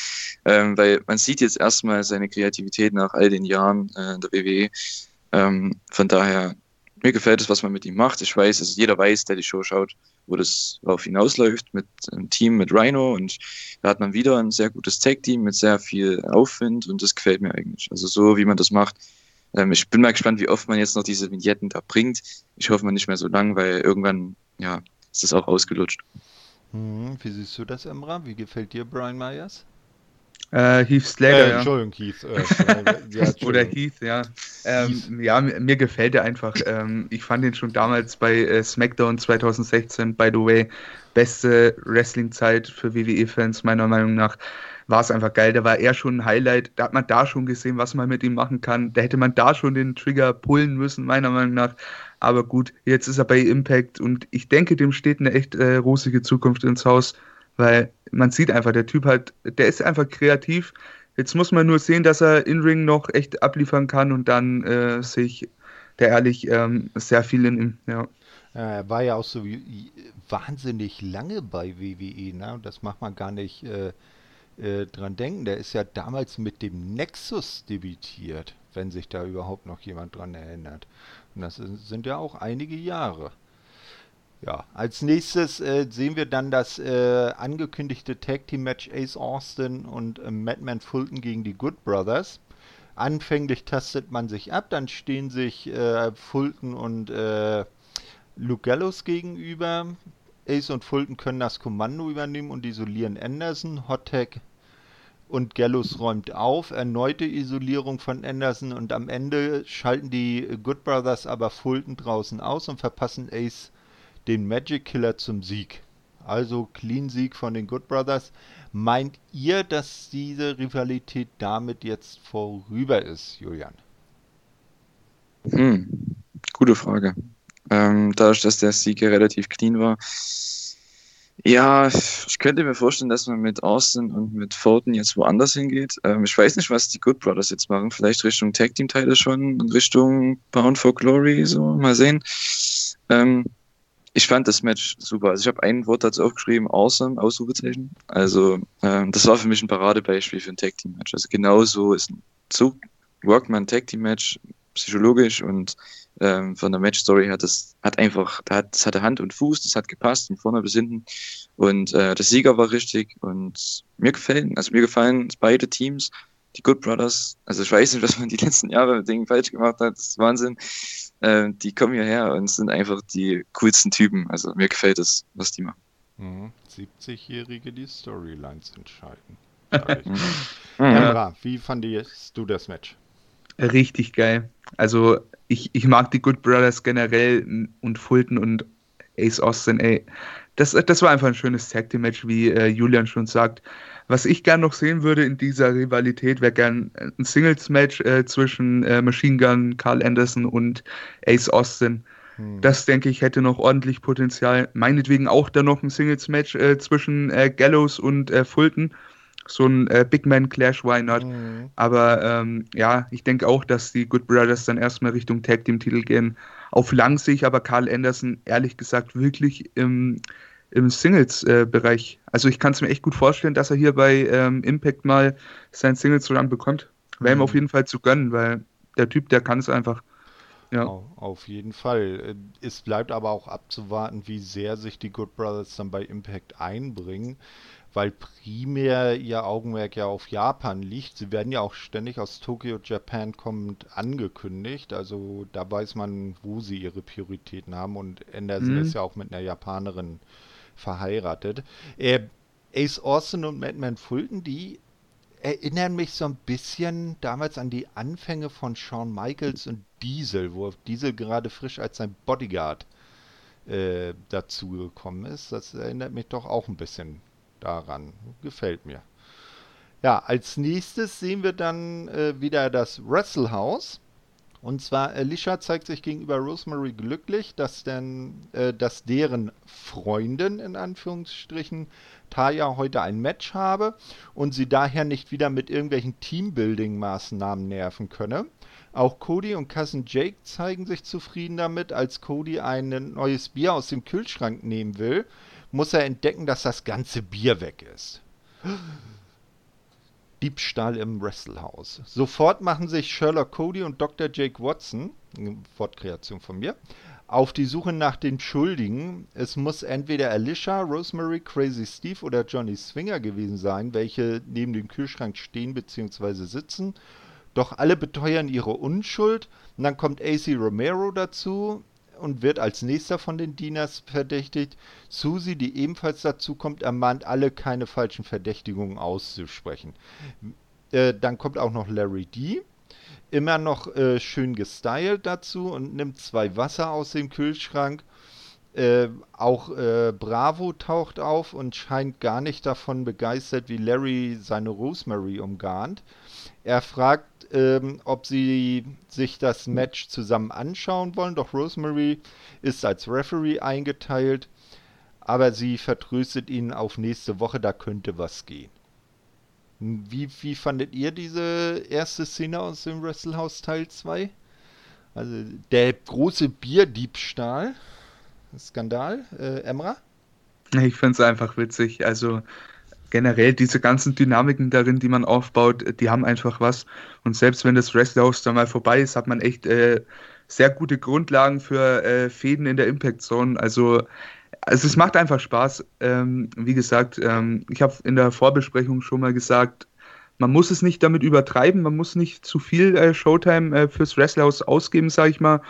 Ähm, weil man sieht jetzt erstmal seine Kreativität nach all den Jahren äh, in der WWE. Ähm, von daher, mir gefällt es, was man mit ihm macht. Ich weiß, also jeder weiß, der die Show schaut, wo das auf hinausläuft mit einem Team mit Rhino und da hat man wieder ein sehr gutes Tag-Team mit sehr viel Aufwind und das gefällt mir eigentlich. Also so, wie man das macht. Ähm, ich bin mal gespannt, wie oft man jetzt noch diese Vignetten da bringt. Ich hoffe mal nicht mehr so lang, weil irgendwann, ja, ist das auch ausgelutscht. Hm, wie siehst du das, Emra? Wie gefällt dir Brian Myers? Äh, Heath Slater, äh, ja. Entschuldigung, Heath. Äh, ja, Oder Heath, ja. Ähm, Heath. Ja, mir, mir, gefällt er einfach. Ähm, ich fand ihn schon damals bei äh, SmackDown 2016, by the way, beste Wrestling-Zeit für WWE-Fans, meiner Meinung nach. War es einfach geil. Da war er schon ein Highlight. Da hat man da schon gesehen, was man mit ihm machen kann. Da hätte man da schon den Trigger pullen müssen, meiner Meinung nach. Aber gut, jetzt ist er bei Impact und ich denke, dem steht eine echt äh, rosige Zukunft ins Haus. Weil man sieht einfach, der Typ halt, der ist einfach kreativ. Jetzt muss man nur sehen, dass er in Ring noch echt abliefern kann und dann äh, sehe ich der ehrlich ähm, sehr viel in ihm, ja. Er war ja auch so wahnsinnig lange bei WWE, ne? Das macht man gar nicht äh, äh, dran denken. Der ist ja damals mit dem Nexus debütiert, wenn sich da überhaupt noch jemand dran erinnert. Und das sind ja auch einige Jahre. Ja, als nächstes äh, sehen wir dann das äh, angekündigte Tag Team Match Ace Austin und äh, Madman Fulton gegen die Good Brothers. Anfänglich tastet man sich ab, dann stehen sich äh, Fulton und äh, Luke Gallows gegenüber. Ace und Fulton können das Kommando übernehmen und isolieren Anderson. Hottag und Gallows räumt auf. Erneute Isolierung von Anderson und am Ende schalten die Good Brothers aber Fulton draußen aus und verpassen Ace den Magic Killer zum Sieg. Also Clean Sieg von den Good Brothers. Meint ihr, dass diese Rivalität damit jetzt vorüber ist, Julian? Hm, gute Frage. Ähm, dadurch, dass der Sieg ja relativ clean war. Ja, ich könnte mir vorstellen, dass man mit Austin und mit Fulton jetzt woanders hingeht. Ähm, ich weiß nicht, was die Good Brothers jetzt machen. Vielleicht Richtung Tag Team Teile schon, Richtung Bound for Glory, so mal sehen. Ähm, ich fand das Match super. Also ich habe ein Wort dazu aufgeschrieben, awesome, Ausrufezeichen. Also ähm, das war für mich ein Paradebeispiel für ein Tag Team Match. Also genauso ist ein so Workman Tag Team Match psychologisch und ähm, von der Match Story hat das hat einfach, das hatte Hand und Fuß, das hat gepasst von vorne bis hinten und äh, der Sieger war richtig und mir gefallen, also mir gefallen beide Teams, die Good Brothers. Also ich weiß nicht, was man die letzten Jahre mit denen falsch gemacht hat, das ist Wahnsinn. Äh, die kommen hierher und sind einfach die coolsten Typen. Also mir gefällt es, was die machen. 70-Jährige die Storylines entscheiden. Emra, wie fandest du das Match? Richtig geil. Also ich, ich mag die Good Brothers generell und Fulton und Ace Austin, ey. Das, das war einfach ein schönes Tag Team Match, wie äh, Julian schon sagt. Was ich gern noch sehen würde in dieser Rivalität, wäre gern ein Singles Match äh, zwischen äh, Machine Gun, Carl Anderson und Ace Austin. Hm. Das denke ich hätte noch ordentlich Potenzial. Meinetwegen auch dann noch ein Singles Match äh, zwischen äh, Gallows und äh, Fulton so ein äh, Big Man Clash, why not? Mhm. Aber ähm, ja, ich denke auch, dass die Good Brothers dann erstmal Richtung Tag Team Titel gehen. Auf lang sehe ich aber Carl Anderson ehrlich gesagt wirklich im, im Singles-Bereich. Äh, also ich kann es mir echt gut vorstellen, dass er hier bei ähm, Impact mal seinen Singles-Run bekommt. Wäre mhm. ihm auf jeden Fall zu gönnen, weil der Typ, der kann es einfach. Ja. Auf jeden Fall. Es bleibt aber auch abzuwarten, wie sehr sich die Good Brothers dann bei Impact einbringen weil primär ihr Augenmerk ja auf Japan liegt. Sie werden ja auch ständig aus Tokyo, Japan kommend angekündigt. Also da weiß man, wo sie ihre Prioritäten haben. Und Anderson mhm. ist ja auch mit einer Japanerin verheiratet. Äh, Ace Austin und Madman Fulton, die erinnern mich so ein bisschen damals an die Anfänge von Shawn Michaels und Diesel, wo Diesel gerade frisch als sein Bodyguard äh, dazugekommen ist. Das erinnert mich doch auch ein bisschen daran. Gefällt mir. Ja, als nächstes sehen wir dann äh, wieder das Wrestlehouse. Und zwar Alicia zeigt sich gegenüber Rosemary glücklich, dass denn, äh, dass deren Freundin in Anführungsstrichen Taya heute ein Match habe und sie daher nicht wieder mit irgendwelchen Teambuilding-Maßnahmen nerven könne. Auch Cody und Cousin Jake zeigen sich zufrieden damit, als Cody ein neues Bier aus dem Kühlschrank nehmen will muss er entdecken, dass das ganze Bier weg ist. Diebstahl im Wrestlehouse. Sofort machen sich Sherlock Cody und Dr. Jake Watson, Wortkreation von mir, auf die Suche nach den Schuldigen. Es muss entweder Alicia, Rosemary, Crazy Steve oder Johnny Swinger gewesen sein, welche neben dem Kühlschrank stehen bzw. sitzen. Doch alle beteuern ihre Unschuld. Und dann kommt AC Romero dazu, und wird als nächster von den Dieners verdächtigt. Susi, die ebenfalls dazu kommt, ermahnt alle, keine falschen Verdächtigungen auszusprechen. Äh, dann kommt auch noch Larry D. Immer noch äh, schön gestylt dazu und nimmt zwei Wasser aus dem Kühlschrank. Äh, auch äh, Bravo taucht auf und scheint gar nicht davon begeistert, wie Larry seine Rosemary umgarnt. Er fragt ähm, ob sie sich das Match zusammen anschauen wollen. Doch Rosemary ist als Referee eingeteilt, aber sie vertröstet ihn auf nächste Woche, da könnte was gehen. Wie, wie fandet ihr diese erste Szene aus dem Wrestlehouse Teil 2? Also der große Bierdiebstahl. Skandal. Äh, Emra? Ich finde es einfach witzig. Also generell diese ganzen Dynamiken darin, die man aufbaut, die haben einfach was. Und selbst wenn das Wrestlehouse dann mal vorbei ist, hat man echt äh, sehr gute Grundlagen für äh, Fäden in der Impact Zone. Also, also es macht einfach Spaß. Ähm, wie gesagt, ähm, ich habe in der Vorbesprechung schon mal gesagt, man muss es nicht damit übertreiben, man muss nicht zu viel äh, Showtime äh, fürs Wrestlehouse ausgeben, sage ich mal.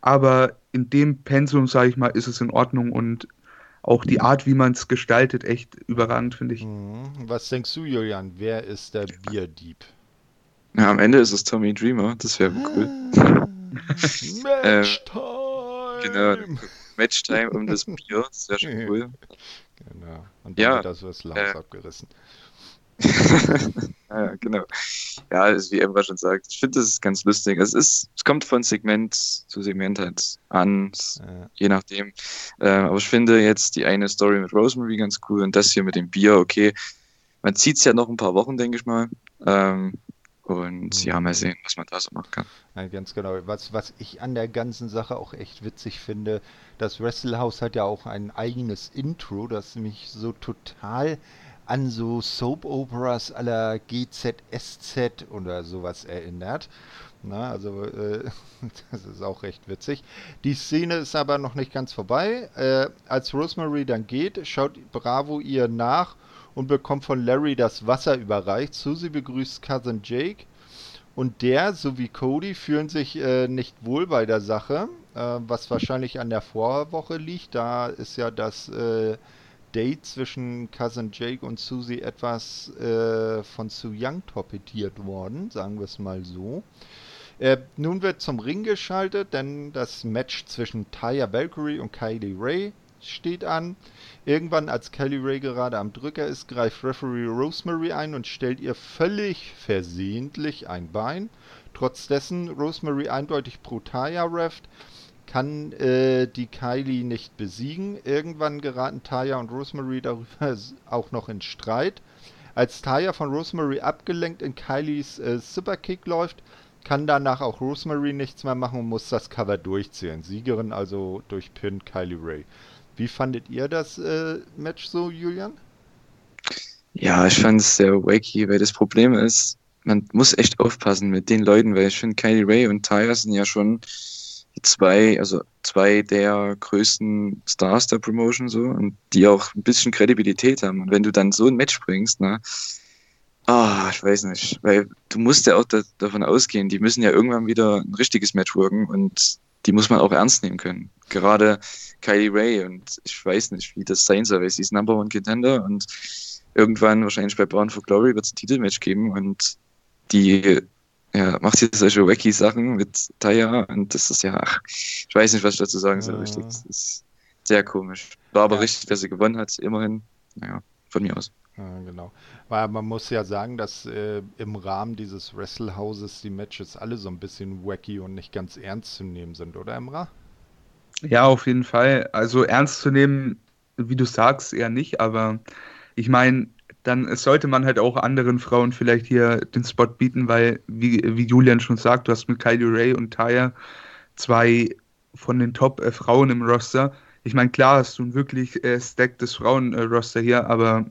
Aber in dem Pensum, sage ich mal, ist es in Ordnung und auch die Art, wie man es gestaltet, echt überragend, finde ich. Mhm. Was denkst du, Julian? Wer ist der Bierdieb? Ja, am Ende ist es Tommy Dreamer, das wäre cool. Matchtime! ähm, genau, Matchtime um das Bier, das wäre schon cool. Genau. Und dann ja, wird das was Laus äh, abgerissen. ja, genau. Ja, also wie Emma schon sagt, ich finde das ist ganz lustig. Es, ist, es kommt von Segment zu Segment halt an, ja. je nachdem. Äh, aber ich finde jetzt die eine Story mit Rosemary ganz cool und das hier mit dem Bier, okay. Man zieht es ja noch ein paar Wochen, denke ich mal. Ähm, und mhm. ja, mal sehen, was man da so machen kann. Ja, ganz genau. Was, was ich an der ganzen Sache auch echt witzig finde, das Wrestlehouse hat ja auch ein eigenes Intro, das mich so total an so Soap-Operas aller GZSZ oder sowas erinnert. Na, also äh, das ist auch recht witzig. Die Szene ist aber noch nicht ganz vorbei. Äh, als Rosemary dann geht, schaut Bravo ihr nach und bekommt von Larry das Wasser überreicht. Susie begrüßt Cousin Jake und der sowie Cody fühlen sich äh, nicht wohl bei der Sache, äh, was wahrscheinlich an der Vorwoche liegt. Da ist ja das äh, Date zwischen Cousin Jake und Susie etwas äh, von Su Young torpediert worden, sagen wir es mal so. Äh, nun wird zum Ring geschaltet, denn das Match zwischen Taya Valkyrie und Kylie Ray steht an. Irgendwann, als Kylie Ray gerade am Drücker ist, greift Referee Rosemary ein und stellt ihr völlig versehentlich ein Bein. Trotz Rosemary eindeutig pro Taya reft, kann äh, die Kylie nicht besiegen. Irgendwann geraten Taya und Rosemary darüber auch noch in Streit. Als Taya von Rosemary abgelenkt in Kylies äh, Superkick läuft, kann danach auch Rosemary nichts mehr machen und muss das Cover durchziehen. Siegerin also durch Pin Kylie Ray. Wie fandet ihr das äh, Match so, Julian? Ja, ich fand es sehr wacky, weil das Problem ist, man muss echt aufpassen mit den Leuten, weil ich finde, Kylie Ray und Tyra sind ja schon zwei, also zwei der größten Stars der Promotion so und die auch ein bisschen Kredibilität haben. Und wenn du dann so ein Match bringst, ne, Ah, ich weiß nicht, weil du musst ja auch da, davon ausgehen, die müssen ja irgendwann wieder ein richtiges Match worken und die muss man auch ernst nehmen können. Gerade Kylie Ray und ich weiß nicht, wie das sein soll, weil sie ist Number One Contender und irgendwann wahrscheinlich bei Bound for Glory wird es ein Titelmatch geben und die ja, macht hier solche wacky Sachen mit Taya und das ist ja, ach, ich weiß nicht, was ich dazu sagen soll, richtig. Das ist sehr komisch. War aber ja. richtig, dass sie gewonnen hat, immerhin. Naja, von mir aus. Ja, genau. Weil man muss ja sagen, dass äh, im Rahmen dieses Wrestlehauses die Matches alle so ein bisschen wacky und nicht ganz ernst zu nehmen sind, oder Emra? Ja, auf jeden Fall. Also ernst zu nehmen, wie du sagst, eher nicht, aber ich meine, dann sollte man halt auch anderen Frauen vielleicht hier den Spot bieten, weil, wie, wie Julian schon sagt, du hast mit Kylie Ray und Taya zwei von den Top-Frauen äh, im Roster. Ich meine, klar hast du ein wirklich äh, stacktes Frauen-Roster hier, aber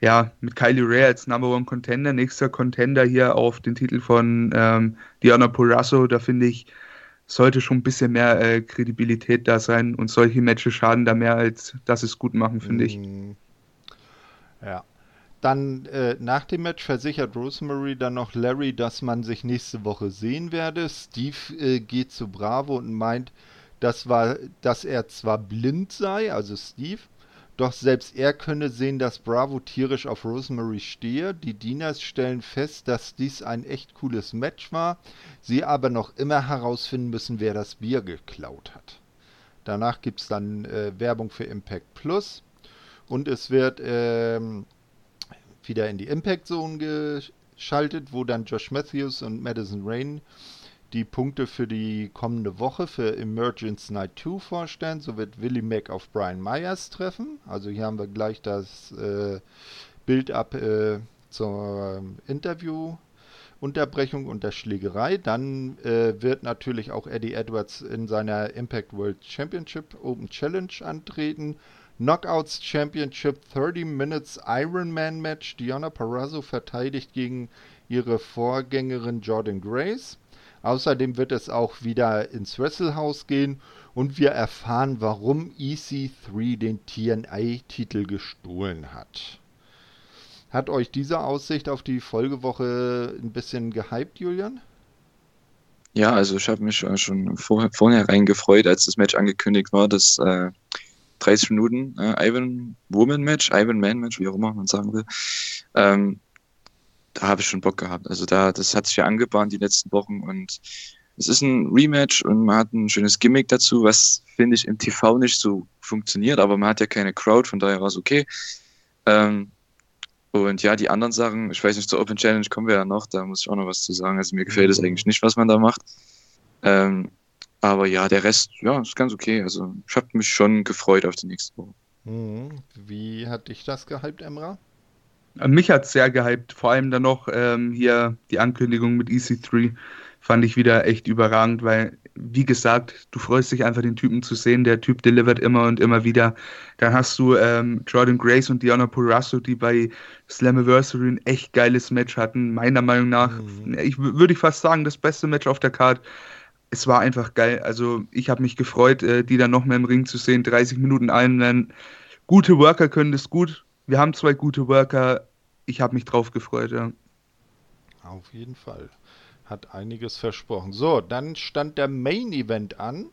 ja, mit Kylie Ray als Number One Contender, nächster Contender hier auf den Titel von ähm, Diana Purasso, da finde ich, sollte schon ein bisschen mehr äh, Kredibilität da sein und solche Matches schaden da mehr, als dass es gut machen, finde ich. Mm. Ja. Dann äh, nach dem Match versichert Rosemary dann noch Larry, dass man sich nächste Woche sehen werde. Steve äh, geht zu Bravo und meint, das war, dass er zwar blind sei, also Steve, doch selbst er könne sehen, dass Bravo tierisch auf Rosemary stehe. Die Dieners stellen fest, dass dies ein echt cooles Match war, sie aber noch immer herausfinden müssen, wer das Bier geklaut hat. Danach gibt es dann äh, Werbung für Impact Plus und es wird ähm, wieder in die Impact Zone geschaltet, wo dann Josh Matthews und Madison Rain die Punkte für die kommende Woche für Emergence Night 2 vorstellen. So wird Willie Mack auf Brian Myers treffen. Also hier haben wir gleich das äh, Bild ab äh, zur ähm, Interview. Unterbrechung und der Schlägerei. Dann äh, wird natürlich auch Eddie Edwards in seiner Impact World Championship Open Challenge antreten. Knockouts Championship 30 Minutes Ironman Match. Diana Parazzo verteidigt gegen ihre Vorgängerin Jordan Grace. Außerdem wird es auch wieder ins Wrestlehouse gehen und wir erfahren, warum EC3 den TNA-Titel gestohlen hat. Hat euch diese Aussicht auf die Folgewoche ein bisschen gehypt, Julian? Ja, also ich habe mich schon vor, vornherein gefreut, als das Match angekündigt war, das äh, 30 Minuten äh, Ivan Woman Match, Ivan Man Match, wie auch immer man sagen will. Ähm, da habe ich schon Bock gehabt. Also da, das hat sich ja angebahnt die letzten Wochen und es ist ein Rematch und man hat ein schönes Gimmick dazu, was finde ich im TV nicht so funktioniert, aber man hat ja keine Crowd, von daher war es okay. Ähm, und ja, die anderen Sachen, ich weiß nicht, zur Open Challenge kommen wir ja noch, da muss ich auch noch was zu sagen. Also mir gefällt es mhm. eigentlich nicht, was man da macht. Ähm, aber ja, der Rest, ja, ist ganz okay. Also ich habe mich schon gefreut auf die nächste Woche. Mhm. Wie hat dich das gehypt, Emra? Mich hat es sehr gehypt, vor allem dann noch ähm, hier die Ankündigung mit EC3 fand ich wieder echt überragend, weil, wie gesagt, du freust dich einfach, den Typen zu sehen. Der Typ delivert immer und immer wieder. Dann hast du ähm, Jordan Grace und Diana Purasso, die bei Slammiversary ein echt geiles Match hatten. Meiner Meinung nach, mhm. ich würde ich fast sagen, das beste Match auf der Card. Es war einfach geil. Also, ich habe mich gefreut, äh, die dann noch mehr im Ring zu sehen. 30 Minuten ein. Gute Worker können das gut wir haben zwei gute Worker. Ich habe mich drauf gefreut, ja. Auf jeden Fall. Hat einiges versprochen. So, dann stand der Main Event an.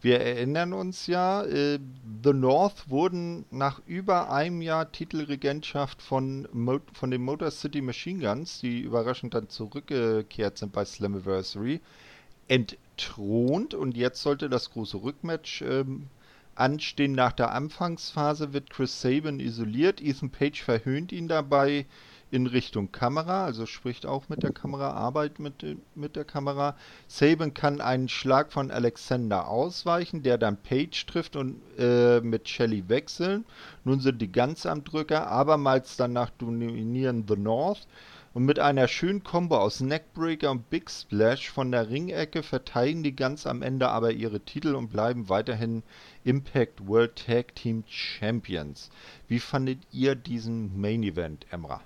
Wir erinnern uns ja, äh, The North wurden nach über einem Jahr Titelregentschaft von, Mo von den Motor City Machine Guns, die überraschend dann zurückgekehrt sind bei Slammiversary, entthront und jetzt sollte das große Rückmatch ähm, anstehen. Nach der Anfangsphase wird Chris Sabin isoliert, Ethan Page verhöhnt ihn dabei in Richtung Kamera, also spricht auch mit der Kamera, arbeitet mit, mit der Kamera. Saban kann einen Schlag von Alexander ausweichen, der dann Page trifft und äh, mit Shelly wechseln. Nun sind die ganz am Drücker, abermals danach dominieren The North. Und mit einer schönen Kombo aus Neckbreaker und Big Splash von der Ringecke verteidigen die ganz am Ende aber ihre Titel und bleiben weiterhin Impact World Tag Team Champions. Wie fandet ihr diesen Main Event, Emra?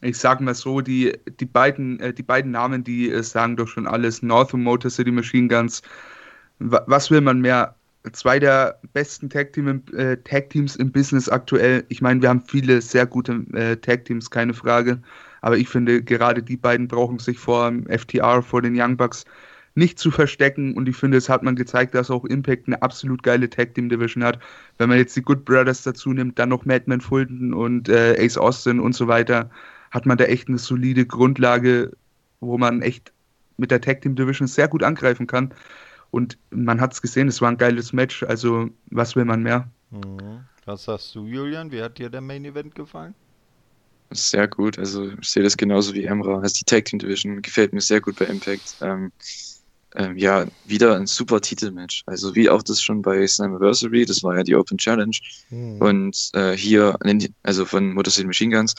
ich sage mal so, die, die, beiden, äh, die beiden Namen, die äh, sagen doch schon alles. North und Motor City Machine Guns. was will man mehr? Zwei der besten Tag, Team, äh, Tag Teams im Business aktuell. Ich meine, wir haben viele sehr gute äh, Tag Teams, keine Frage. Aber ich finde, gerade die beiden brauchen sich vor dem FTR, vor den Young Bucks nicht zu verstecken. Und ich finde, es hat man gezeigt, dass auch Impact eine absolut geile Tag Team Division hat. Wenn man jetzt die Good Brothers dazu nimmt, dann noch Madman Fulton und äh, Ace Austin und so weiter hat man da echt eine solide Grundlage, wo man echt mit der Tag Team Division sehr gut angreifen kann. Und man hat es gesehen, es war ein geiles Match. Also, was will man mehr? Mhm. Was sagst du, Julian? Wie hat dir der Main Event gefallen? Sehr gut. Also, ich sehe das genauso wie Emra. Also, die Tag Team Division gefällt mir sehr gut bei Impact. Ähm, ähm, ja, wieder ein super Titelmatch. Also, wie auch das schon bei Slammiversary, das war ja die Open Challenge. Mhm. Und äh, hier, also von Motor City Machine Guns.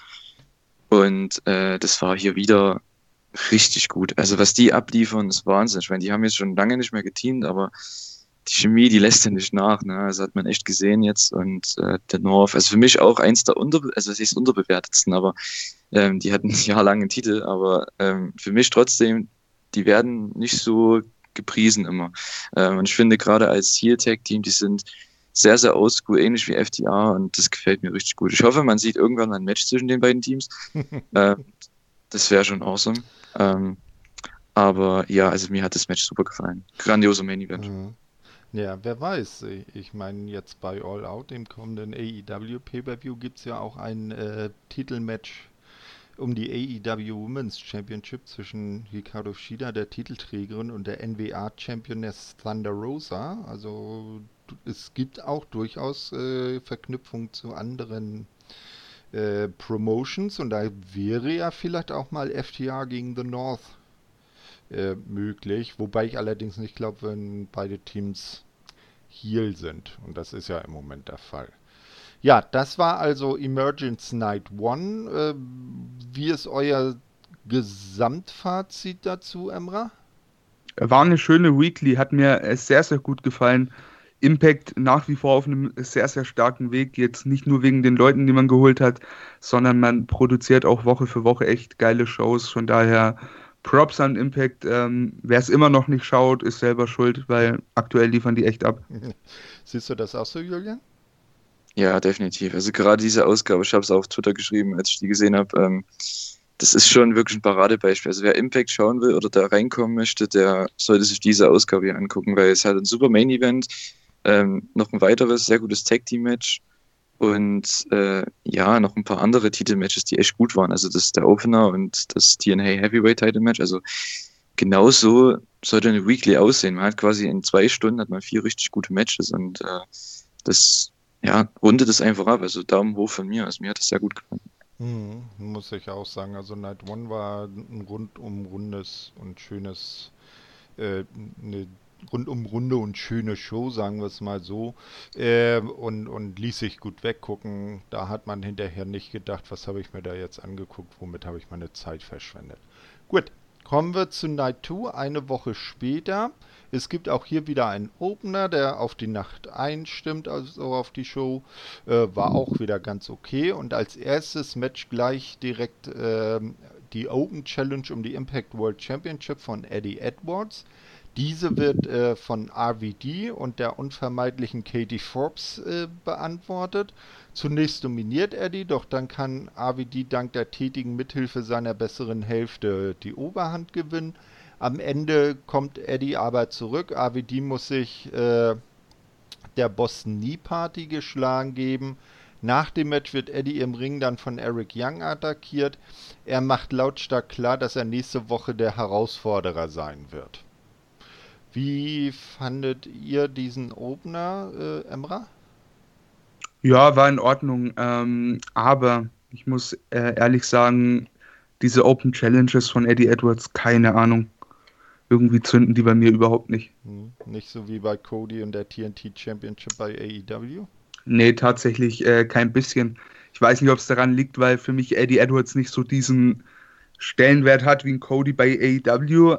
Und äh, das war hier wieder richtig gut. Also was die abliefern, ist Wahnsinn. Ich meine, die haben jetzt schon lange nicht mehr geteamt, aber die Chemie, die lässt ja nicht nach. Ne? Also hat man echt gesehen jetzt. Und äh, der North, also für mich auch eins der unter, also es ist unterbewertetsten, aber ähm, die hatten jahrelangen Titel, aber ähm, für mich trotzdem, die werden nicht so gepriesen immer. Ähm, und ich finde gerade als Heel-Tag-Team, die sind sehr, sehr oldschool, ähnlich wie FTA und das gefällt mir richtig gut. Ich hoffe, man sieht irgendwann ein Match zwischen den beiden Teams. äh, das wäre schon awesome. Ähm, aber ja, also mir hat das Match super gefallen. Grandioser Main Event. Mhm. Ja, wer weiß. Ich meine, jetzt bei All Out, dem kommenden AEW Pay-Per-View, gibt es ja auch ein äh, Titelmatch um die AEW Women's Championship zwischen Hikaru Shida, der Titelträgerin, und der NWA Championess Thunder Rosa. Also es gibt auch durchaus äh, Verknüpfungen zu anderen äh, Promotions und da wäre ja vielleicht auch mal FTR gegen The North äh, möglich, wobei ich allerdings nicht glaube, wenn beide Teams Heal sind und das ist ja im Moment der Fall. Ja, das war also Emergence Night One. Äh, wie ist euer Gesamtfazit dazu, Emra? War eine schöne Weekly, hat mir sehr, sehr gut gefallen. Impact nach wie vor auf einem sehr, sehr starken Weg. Jetzt nicht nur wegen den Leuten, die man geholt hat, sondern man produziert auch Woche für Woche echt geile Shows. Von daher Props an Impact. Ähm, Wer es immer noch nicht schaut, ist selber schuld, weil aktuell liefern die echt ab. Siehst du das auch so, Julian? Ja, definitiv. Also gerade diese Ausgabe, ich habe es auf Twitter geschrieben, als ich die gesehen habe. Ähm, das ist schon wirklich ein Paradebeispiel. Also wer Impact schauen will oder da reinkommen möchte, der sollte sich diese Ausgabe hier angucken, weil es halt ein super Main Event ähm, noch ein weiteres sehr gutes Tag Team Match und äh, ja, noch ein paar andere Titelmatches, die echt gut waren. Also das ist der Opener und das TNA Heavyweight Title Match. Also genau so sollte eine Weekly aussehen. Man hat quasi in zwei Stunden hat man vier richtig gute Matches und äh, das ja, rundet es einfach ab. Also Daumen hoch von mir. Also mir hat das sehr gut gefallen. Mhm, muss ich auch sagen. Also Night One war ein rundum rundes und schönes, äh, eine rundum runde und schöne Show, sagen wir es mal so. Äh, und, und ließ sich gut weggucken. Da hat man hinterher nicht gedacht, was habe ich mir da jetzt angeguckt, womit habe ich meine Zeit verschwendet. Gut, kommen wir zu Night 2, eine Woche später. Es gibt auch hier wieder einen Opener, der auf die Nacht einstimmt, also auf die Show. Äh, war auch wieder ganz okay. Und als erstes Match gleich direkt äh, die Open Challenge um die Impact World Championship von Eddie Edwards. Diese wird äh, von RVD und der unvermeidlichen Katie Forbes äh, beantwortet. Zunächst dominiert Eddie, doch dann kann RVD dank der tätigen Mithilfe seiner besseren Hälfte die Oberhand gewinnen. Am Ende kommt Eddie aber zurück. AVD muss sich äh, der Boston Knee Party geschlagen geben. Nach dem Match wird Eddie im Ring dann von Eric Young attackiert. Er macht lautstark klar, dass er nächste Woche der Herausforderer sein wird. Wie fandet ihr diesen Opener, äh, Emra? Ja, war in Ordnung. Ähm, aber ich muss äh, ehrlich sagen, diese Open Challenges von Eddie Edwards, keine Ahnung. Irgendwie zünden die bei mir überhaupt nicht. Hm, nicht so wie bei Cody und der TNT Championship bei AEW? Nee, tatsächlich äh, kein bisschen. Ich weiß nicht, ob es daran liegt, weil für mich Eddie Edwards nicht so diesen Stellenwert hat wie ein Cody bei AEW.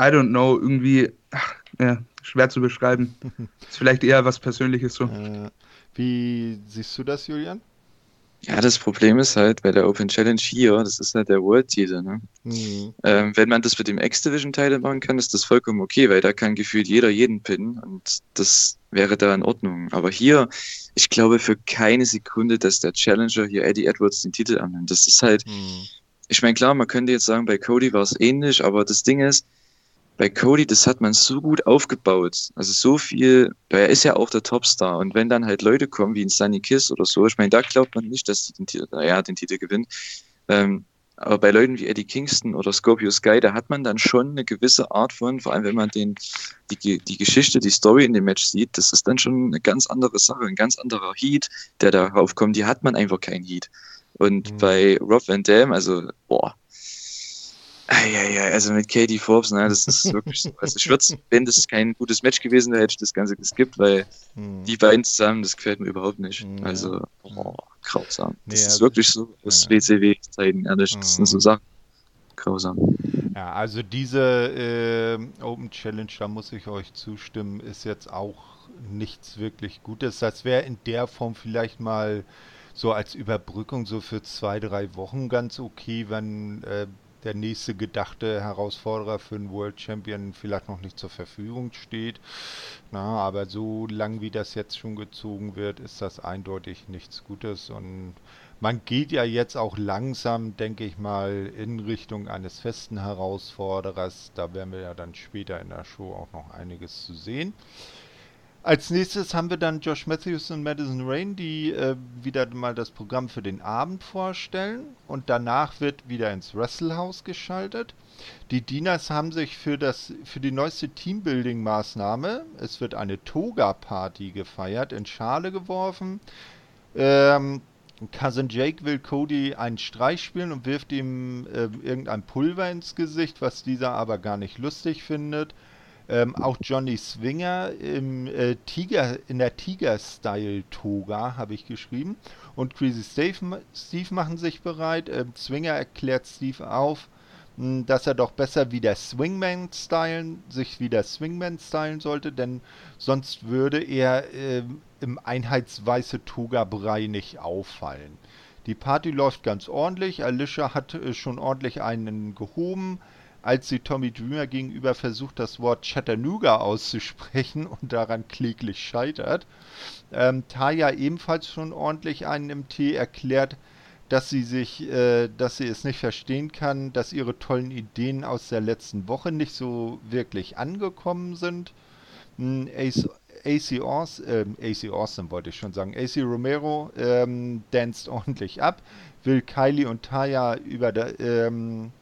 I don't know, irgendwie, ach, ja, schwer zu beschreiben. Ist vielleicht eher was Persönliches so. Äh, wie siehst du das, Julian? Ja, das Problem ist halt bei der Open Challenge hier, das ist halt der World-Titel. Ne? Mhm. Ähm, wenn man das mit dem X-Division-Titel machen kann, ist das vollkommen okay, weil da kann gefühlt jeder jeden pinnen und das wäre da in Ordnung. Aber hier, ich glaube für keine Sekunde, dass der Challenger hier Eddie Edwards den Titel annimmt. Das ist halt, mhm. ich meine, klar, man könnte jetzt sagen, bei Cody war es ähnlich, aber das Ding ist, bei Cody, das hat man so gut aufgebaut. Also so viel, weil er ist ja auch der Topstar. Und wenn dann halt Leute kommen wie ein Sunny Kiss oder so, ich meine, da glaubt man nicht, dass den Titel, er den Titel gewinnt. Ähm, aber bei Leuten wie Eddie Kingston oder Scorpio Sky, da hat man dann schon eine gewisse Art von, vor allem wenn man den, die, die Geschichte, die Story in dem Match sieht, das ist dann schon eine ganz andere Sache, ein ganz anderer Heat, der darauf kommt. Die hat man einfach keinen Heat. Und mhm. bei Rob Van Dam, also, boah, ja, also mit Katie Forbes, ne, das ist wirklich so. Also ich würde wenn das kein gutes Match gewesen wäre, hätte ich das Ganze geskippt, weil hm. die beiden zusammen, das gefällt mir überhaupt nicht. Ja. Also, oh, grausam. Das nee, ist also, wirklich so aus ja. WCW-Zeiten, ehrlich. Das sind so hm. Sachen. Grausam. Ja, also diese äh, Open Challenge, da muss ich euch zustimmen, ist jetzt auch nichts wirklich Gutes. Das wäre in der Form vielleicht mal so als Überbrückung so für zwei, drei Wochen ganz okay, wenn äh, der nächste gedachte Herausforderer für einen World Champion vielleicht noch nicht zur Verfügung steht. Na, aber so lang wie das jetzt schon gezogen wird, ist das eindeutig nichts Gutes und man geht ja jetzt auch langsam, denke ich mal, in Richtung eines festen Herausforderers. Da werden wir ja dann später in der Show auch noch einiges zu sehen. Als nächstes haben wir dann Josh Matthews und Madison Rain, die äh, wieder mal das Programm für den Abend vorstellen. Und danach wird wieder ins Wrestlehouse geschaltet. Die Dieners haben sich für, das, für die neueste Teambuilding-Maßnahme, es wird eine Toga-Party gefeiert, in Schale geworfen. Ähm, Cousin Jake will Cody einen Streich spielen und wirft ihm äh, irgendein Pulver ins Gesicht, was dieser aber gar nicht lustig findet. Ähm, auch Johnny Swinger im, äh, Tiger, in der Tiger-Style-Toga habe ich geschrieben. Und Crazy Steve, Steve machen sich bereit. Ähm, Swinger erklärt Steve auf, mh, hm, dass er doch besser wie der Swingman stylen, sich wie der Swingman stylen sollte, denn sonst würde er äh, im einheitsweiße Toga-Brei nicht auffallen. Die Party läuft ganz ordentlich. Alicia hat äh, schon ordentlich einen gehoben als sie Tommy Dreamer gegenüber versucht, das Wort Chattanooga auszusprechen und daran kläglich scheitert. Ähm, Taya ebenfalls schon ordentlich einen im Tee erklärt, dass sie sich, äh, dass sie es nicht verstehen kann, dass ihre tollen Ideen aus der letzten Woche nicht so wirklich angekommen sind. Hm, AC, Austin, äh, AC Austin wollte ich schon sagen. AC Romero ähm, danst ordentlich ab, will Kylie und Taya über der, ähm,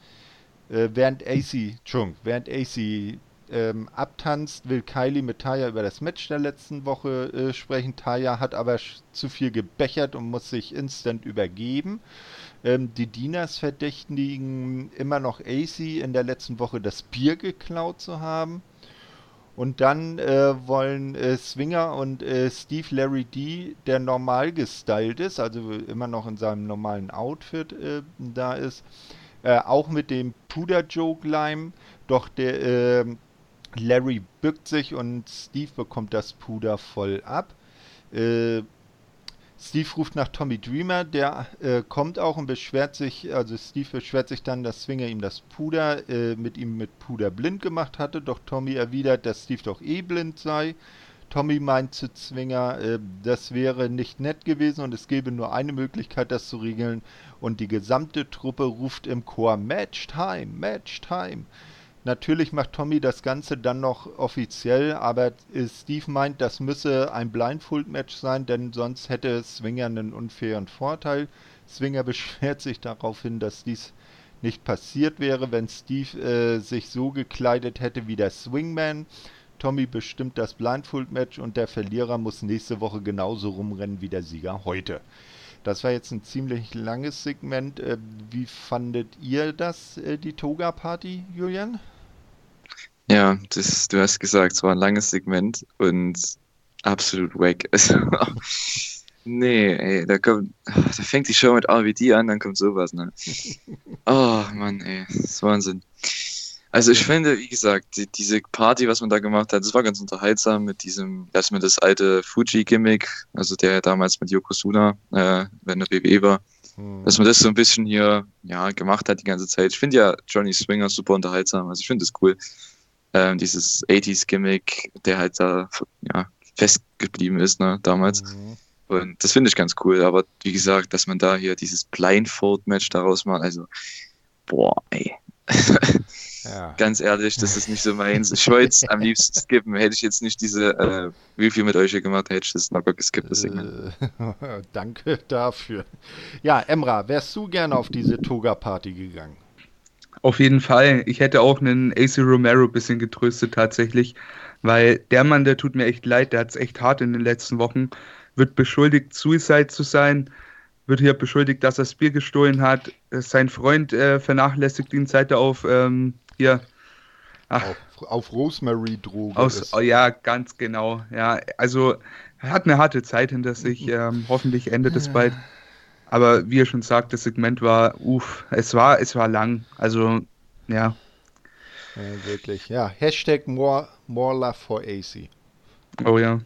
äh, während AC, Entschuldigung, während AC ähm, abtanzt, will Kylie mit Taya über das Match der letzten Woche äh, sprechen. Taya hat aber zu viel gebechert und muss sich instant übergeben. Ähm, die Dieners verdächtigen immer noch AC in der letzten Woche das Bier geklaut zu haben. Und dann äh, wollen äh, Swinger und äh, Steve Larry D, der normal gestylt ist, also immer noch in seinem normalen Outfit äh, da ist, äh, auch mit dem Puder-Joke-Lime, doch der äh, Larry bückt sich und Steve bekommt das Puder voll ab. Äh, Steve ruft nach Tommy Dreamer, der äh, kommt auch und beschwert sich, also Steve beschwert sich dann, dass Swinger ihm das Puder äh, mit ihm mit Puder blind gemacht hatte, doch Tommy erwidert, dass Steve doch eh blind sei. Tommy meint zu Zwinger, äh, das wäre nicht nett gewesen und es gäbe nur eine Möglichkeit, das zu regeln. Und die gesamte Truppe ruft im Chor Match Time, Match Time. Natürlich macht Tommy das Ganze dann noch offiziell, aber Steve meint, das müsse ein Blindfold-Match sein, denn sonst hätte Swinger einen unfairen Vorteil. Swinger beschwert sich darauf hin, dass dies nicht passiert wäre, wenn Steve äh, sich so gekleidet hätte wie der Swingman. Tommy bestimmt das Blindfold-Match und der Verlierer muss nächste Woche genauso rumrennen wie der Sieger heute. Das war jetzt ein ziemlich langes Segment. Äh, wie fandet ihr das, äh, die Toga-Party, Julian? Ja, das, du hast gesagt, es war ein langes Segment und absolut wack. Also, nee, ey, da, kommt, da fängt die Show mit RVD an, dann kommt sowas, ne? Oh, Mann, ey, das ist Wahnsinn. Also ich finde, wie gesagt, die, diese Party, was man da gemacht hat, das war ganz unterhaltsam mit diesem, erstmal das alte Fuji-Gimmick, also der damals mit Yokozuna, äh, wenn der WWE war, hm. dass man das so ein bisschen hier, ja, gemacht hat die ganze Zeit. Ich finde ja Johnny Swinger super unterhaltsam, also ich finde das cool. Ähm, dieses 80s-Gimmick, der halt da, ja, festgeblieben ist, ne, damals. Mhm. Und das finde ich ganz cool, aber wie gesagt, dass man da hier dieses Blindfold-Match daraus macht, also, boah, ey. Ja. Ganz ehrlich, das ist nicht so meins. Ich wollte es am liebsten skippen. Hätte ich jetzt nicht diese äh, Review mit euch gemacht, hätte ich das locker geskippt. Das. Äh, danke dafür. Ja, Emra, wärst du gerne auf diese Toga-Party gegangen? Auf jeden Fall. Ich hätte auch einen AC Romero ein bisschen getröstet tatsächlich, weil der Mann, der tut mir echt leid, der hat es echt hart in den letzten Wochen, wird beschuldigt, Suicide zu sein wird hier beschuldigt, dass er das Bier gestohlen hat. Sein Freund äh, vernachlässigt ihn, seit er auf ähm, hier. Ach, auf, auf Rosemary-Droge. Oh, ja, ganz genau. Ja, also er hat eine harte Zeit hinter sich. Ähm, hoffentlich endet es bald. Aber wie ihr schon sagt, das Segment war, uff, es war, es war lang. Also, ja. ja wirklich, ja. Hashtag more, more love for AC. Oh ja.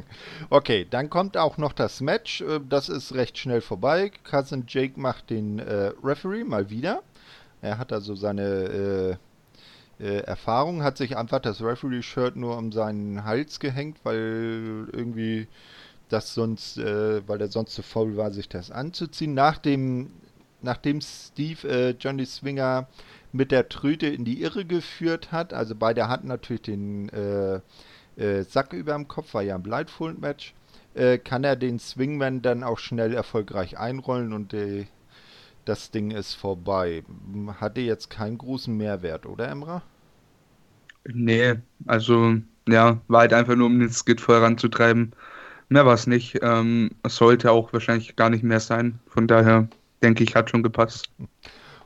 okay, dann kommt auch noch das Match. Äh, das ist recht schnell vorbei. Cousin Jake macht den äh, Referee mal wieder. Er hat also seine äh, Erfahrung, hat sich einfach das Referee-Shirt nur um seinen Hals gehängt, weil irgendwie das sonst, äh, weil er sonst zu faul war, sich das anzuziehen. Nach dem, nachdem Steve äh, Johnny Swinger mit der Tröte in die Irre geführt hat, also beide hatten natürlich den äh, Sack über dem Kopf, war ja ein Blindfold-Match, äh, kann er den Swingman dann auch schnell erfolgreich einrollen und äh, das Ding ist vorbei. Hatte jetzt keinen großen Mehrwert, oder Emra? Nee, also ja, war halt einfach nur, um den Skit voranzutreiben. Mehr war es nicht. Ähm, es sollte auch wahrscheinlich gar nicht mehr sein. Von daher denke ich, hat schon gepasst.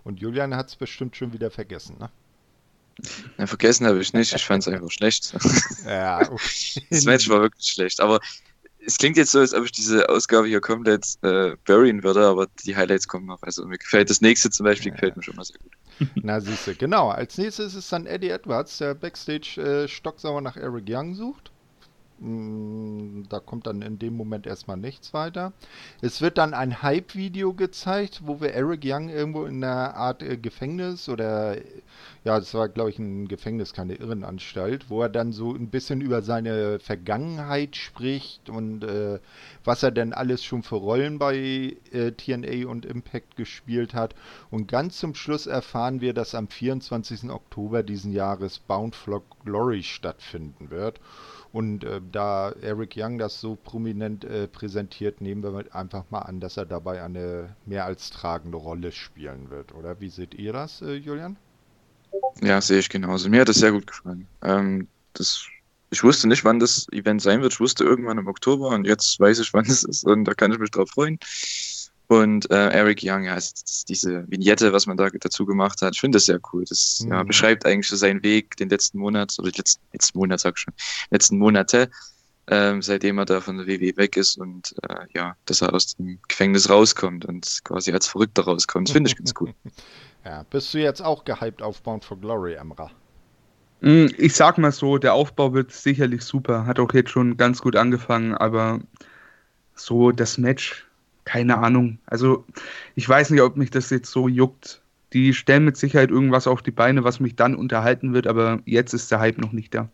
Und Julian hat es bestimmt schon wieder vergessen, ne? Ja, vergessen habe ich nicht, ich fand es einfach schlecht. Ja, okay. Das Match war wirklich schlecht, aber es klingt jetzt so, als ob ich diese Ausgabe hier komplett äh, buryen würde, aber die Highlights kommen noch. Also mir gefällt das nächste zum Beispiel, ja. gefällt mir schon mal sehr gut. Na siehst du, genau. Als nächstes ist dann Eddie Edwards, der Backstage äh, stocksauer nach Eric Young sucht. Mm, da kommt dann in dem Moment erstmal nichts weiter. Es wird dann ein Hype-Video gezeigt, wo wir Eric Young irgendwo in einer Art äh, Gefängnis oder ja, das war glaube ich ein Gefängnis, keine Irrenanstalt, wo er dann so ein bisschen über seine Vergangenheit spricht und äh, was er denn alles schon für Rollen bei äh, TNA und Impact gespielt hat. Und ganz zum Schluss erfahren wir, dass am 24. Oktober diesen Jahres Bound for Glory stattfinden wird. Und äh, da Eric Young das so prominent äh, präsentiert, nehmen wir einfach mal an, dass er dabei eine mehr als tragende Rolle spielen wird. Oder wie seht ihr das, äh, Julian? Ja, sehe ich genauso. Mir hat das sehr gut gefallen. Ähm, das, ich wusste nicht, wann das Event sein wird. Ich wusste irgendwann im Oktober und jetzt weiß ich, wann es ist und da kann ich mich drauf freuen. Und äh, Eric Young, ja, diese Vignette, was man da dazu gemacht hat, ich finde das sehr cool. Das mhm. ja, beschreibt eigentlich so seinen Weg den letzten Monat, oder den letzten, letzten Monat, sag ich schon, letzten Monate, ähm, seitdem er da von der WWE weg ist und äh, ja, dass er aus dem Gefängnis rauskommt und quasi als Verrückter rauskommt. Das finde ich ganz cool. ja, bist du jetzt auch gehypt auf Bound for Glory, Emra? Mm, ich sag mal so, der Aufbau wird sicherlich super. Hat auch jetzt schon ganz gut angefangen, aber so das Match keine Ahnung. Also ich weiß nicht, ob mich das jetzt so juckt. Die stellen mit Sicherheit irgendwas auf die Beine, was mich dann unterhalten wird, aber jetzt ist der Hype noch nicht da.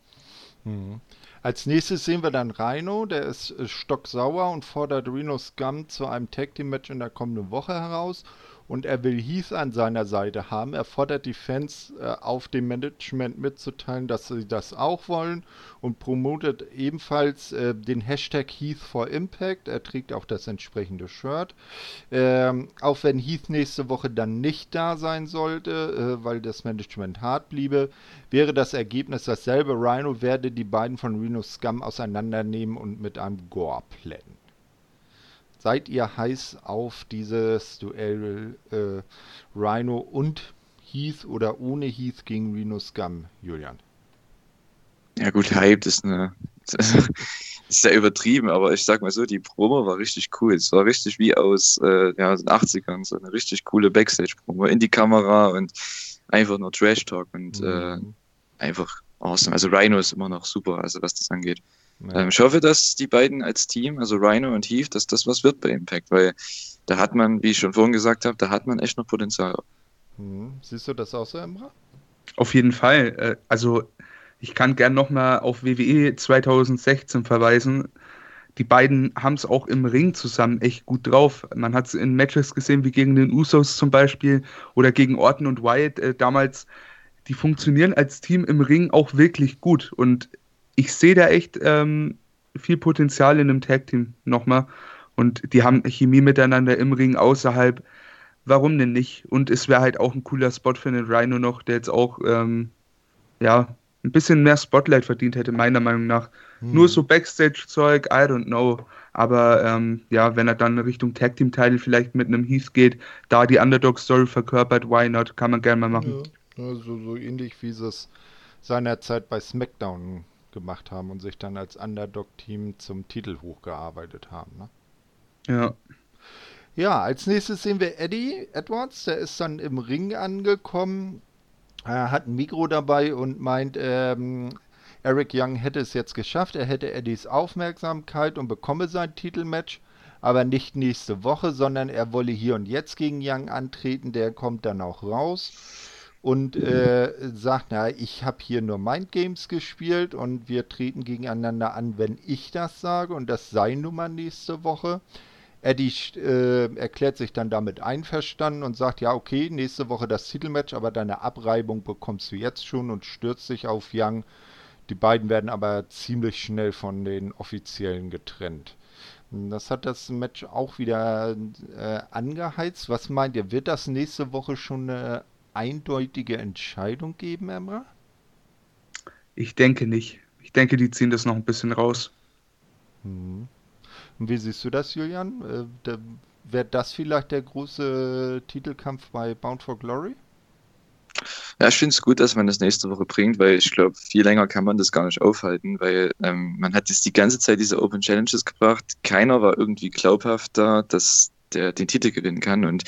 Mhm. Als nächstes sehen wir dann Rhino, der ist äh, stocksauer und fordert Reno Scum zu einem Tag Team Match in der kommenden Woche heraus und er will Heath an seiner Seite haben. Er fordert die Fans äh, auf, dem Management mitzuteilen, dass sie das auch wollen und promotet ebenfalls äh, den Hashtag Heath for Impact. Er trägt auch das entsprechende Shirt. Ähm, auch wenn Heath nächste Woche dann nicht da sein sollte, äh, weil das Management hart bliebe, wäre das Ergebnis dasselbe. Rhino werde die beiden von Reno Scum auseinandernehmen und mit einem Gore plätten. Seid ihr heiß auf dieses Duell äh, Rhino und Heath oder ohne Heath gegen Reno Scum, Julian? Ja gut, Hype ist eine ist sehr übertrieben, aber ich sag mal so, die Promo war richtig cool. Es war richtig wie aus äh, ja, den 80ern, so eine richtig coole Backstage-Promo in die Kamera und einfach nur Trash-Talk und mhm. äh, einfach awesome. Also Rhino ist immer noch super, also was das angeht. Ja. Ähm, ich hoffe, dass die beiden als Team, also Rhino und Heath, dass das was wird bei Impact, weil da hat man, wie ich schon vorhin gesagt habe, da hat man echt noch Potenzial. Hm. Siehst du das auch so, Emra? Auf jeden Fall. Äh, also ich kann gern nochmal auf WWE 2016 verweisen. Die beiden haben es auch im Ring zusammen echt gut drauf. Man hat es in Matches gesehen, wie gegen den Usos zum Beispiel oder gegen Orton und Wyatt äh, damals. Die funktionieren als Team im Ring auch wirklich gut. Und ich sehe da echt ähm, viel Potenzial in einem Tag-Team nochmal. Und die haben Chemie miteinander im Ring außerhalb. Warum denn nicht? Und es wäre halt auch ein cooler Spot für den Rhino noch, der jetzt auch ähm, ja, ein bisschen mehr Spotlight verdient hätte, meiner Meinung nach. Hm. Nur so Backstage-Zeug, I don't know. Aber ähm, ja, wenn er dann Richtung Tag Team-Title vielleicht mit einem Heath geht, da die Underdog-Story verkörpert, why not? Kann man gerne mal machen. Ja, also so ähnlich wie es seinerzeit bei SmackDown gemacht haben und sich dann als Underdog-Team zum Titel hochgearbeitet haben. Ne? Ja. Ja, als nächstes sehen wir Eddie Edwards, der ist dann im Ring angekommen. Er hat ein Mikro dabei und meint, ähm, Eric Young hätte es jetzt geschafft, er hätte Eddies Aufmerksamkeit und bekomme sein Titelmatch, aber nicht nächste Woche, sondern er wolle hier und jetzt gegen Young antreten, der kommt dann auch raus und äh, sagt, na, ich habe hier nur Mind Games gespielt und wir treten gegeneinander an, wenn ich das sage und das sei nun mal nächste Woche. Eddie äh, erklärt sich dann damit einverstanden und sagt, ja, okay, nächste Woche das Titelmatch, aber deine Abreibung bekommst du jetzt schon und stürzt sich auf Young. Die beiden werden aber ziemlich schnell von den Offiziellen getrennt. Das hat das Match auch wieder äh, angeheizt. Was meint ihr, wird das nächste Woche schon eine eindeutige Entscheidung geben, Emra? Ich denke nicht. Ich denke, die ziehen das noch ein bisschen raus. Hm. Und wie siehst du das, Julian? Äh, Wäre das vielleicht der große Titelkampf bei Bound for Glory? Ja, ich finde es gut, dass man das nächste Woche bringt, weil ich glaube, viel länger kann man das gar nicht aufhalten, weil ähm, man hat jetzt die ganze Zeit diese Open Challenges gebracht. Keiner war irgendwie glaubhaft da, dass der den Titel gewinnen kann. Und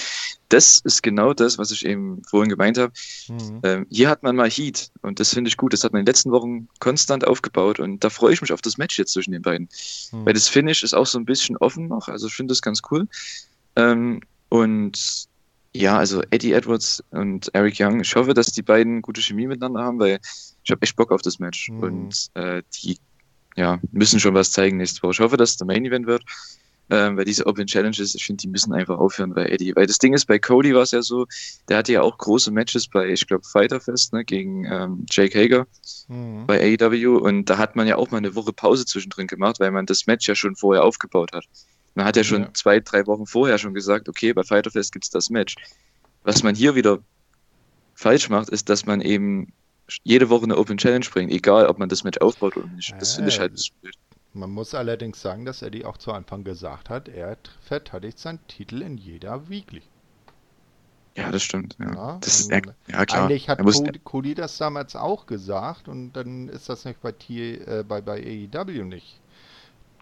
das ist genau das, was ich eben vorhin gemeint habe. Mhm. Ähm, hier hat man mal Heat und das finde ich gut. Das hat man in den letzten Wochen konstant aufgebaut und da freue ich mich auf das Match jetzt zwischen den beiden. Mhm. Weil das Finish ist auch so ein bisschen offen noch, also ich finde das ganz cool. Ähm, und ja, also Eddie Edwards und Eric Young, ich hoffe, dass die beiden gute Chemie miteinander haben, weil ich habe echt Bock auf das Match. Mhm. Und äh, die ja, müssen schon was zeigen nächste Woche. Ich hoffe, dass es der Main Event wird ähm, weil diese Open Challenges, ich finde, die müssen einfach aufhören bei Eddie. Weil das Ding ist, bei Cody war es ja so, der hatte ja auch große Matches bei, ich glaube, Fighterfest, ne, gegen ähm, Jake Hager mhm. bei AEW und da hat man ja auch mal eine Woche Pause zwischendrin gemacht, weil man das Match ja schon vorher aufgebaut hat. Man hat ja schon ja. zwei, drei Wochen vorher schon gesagt, okay, bei Fighterfest gibt es das Match. Was man hier wieder falsch macht, ist, dass man eben jede Woche eine Open Challenge bringt, egal ob man das Match aufbaut oder nicht. Das finde ich halt blöd. Man muss allerdings sagen, dass Eddie auch zu Anfang gesagt hat, er verteidigt seinen Titel in jeder Weekly. Ja, das stimmt. Ja, ja das ist, ja klar. Eigentlich hat Cody, Cody, das damals auch gesagt und dann ist das nicht bei, T, äh, bei, bei AEW nicht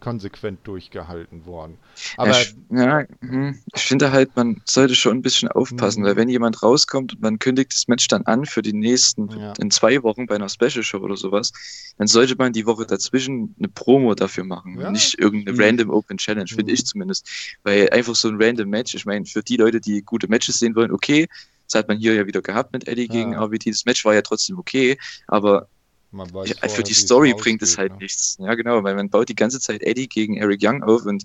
konsequent durchgehalten worden. Aber ich, ja, hm, ich finde halt, man sollte schon ein bisschen aufpassen, weil mhm. wenn jemand rauskommt und man kündigt das Match dann an für die nächsten, ja. in zwei Wochen bei einer Special Show oder sowas, dann sollte man die Woche dazwischen eine Promo dafür machen, ja. nicht irgendeine mhm. random Open Challenge, mhm. finde ich zumindest. Weil einfach so ein random Match, ich meine, für die Leute, die gute Matches sehen wollen, okay, das hat man hier ja wieder gehabt mit Eddie ja. gegen RVT. Das Match war ja trotzdem okay, aber ja, für die Story bringt es halt ne? nichts. Ja, genau, weil man baut die ganze Zeit Eddie gegen Eric Young auf und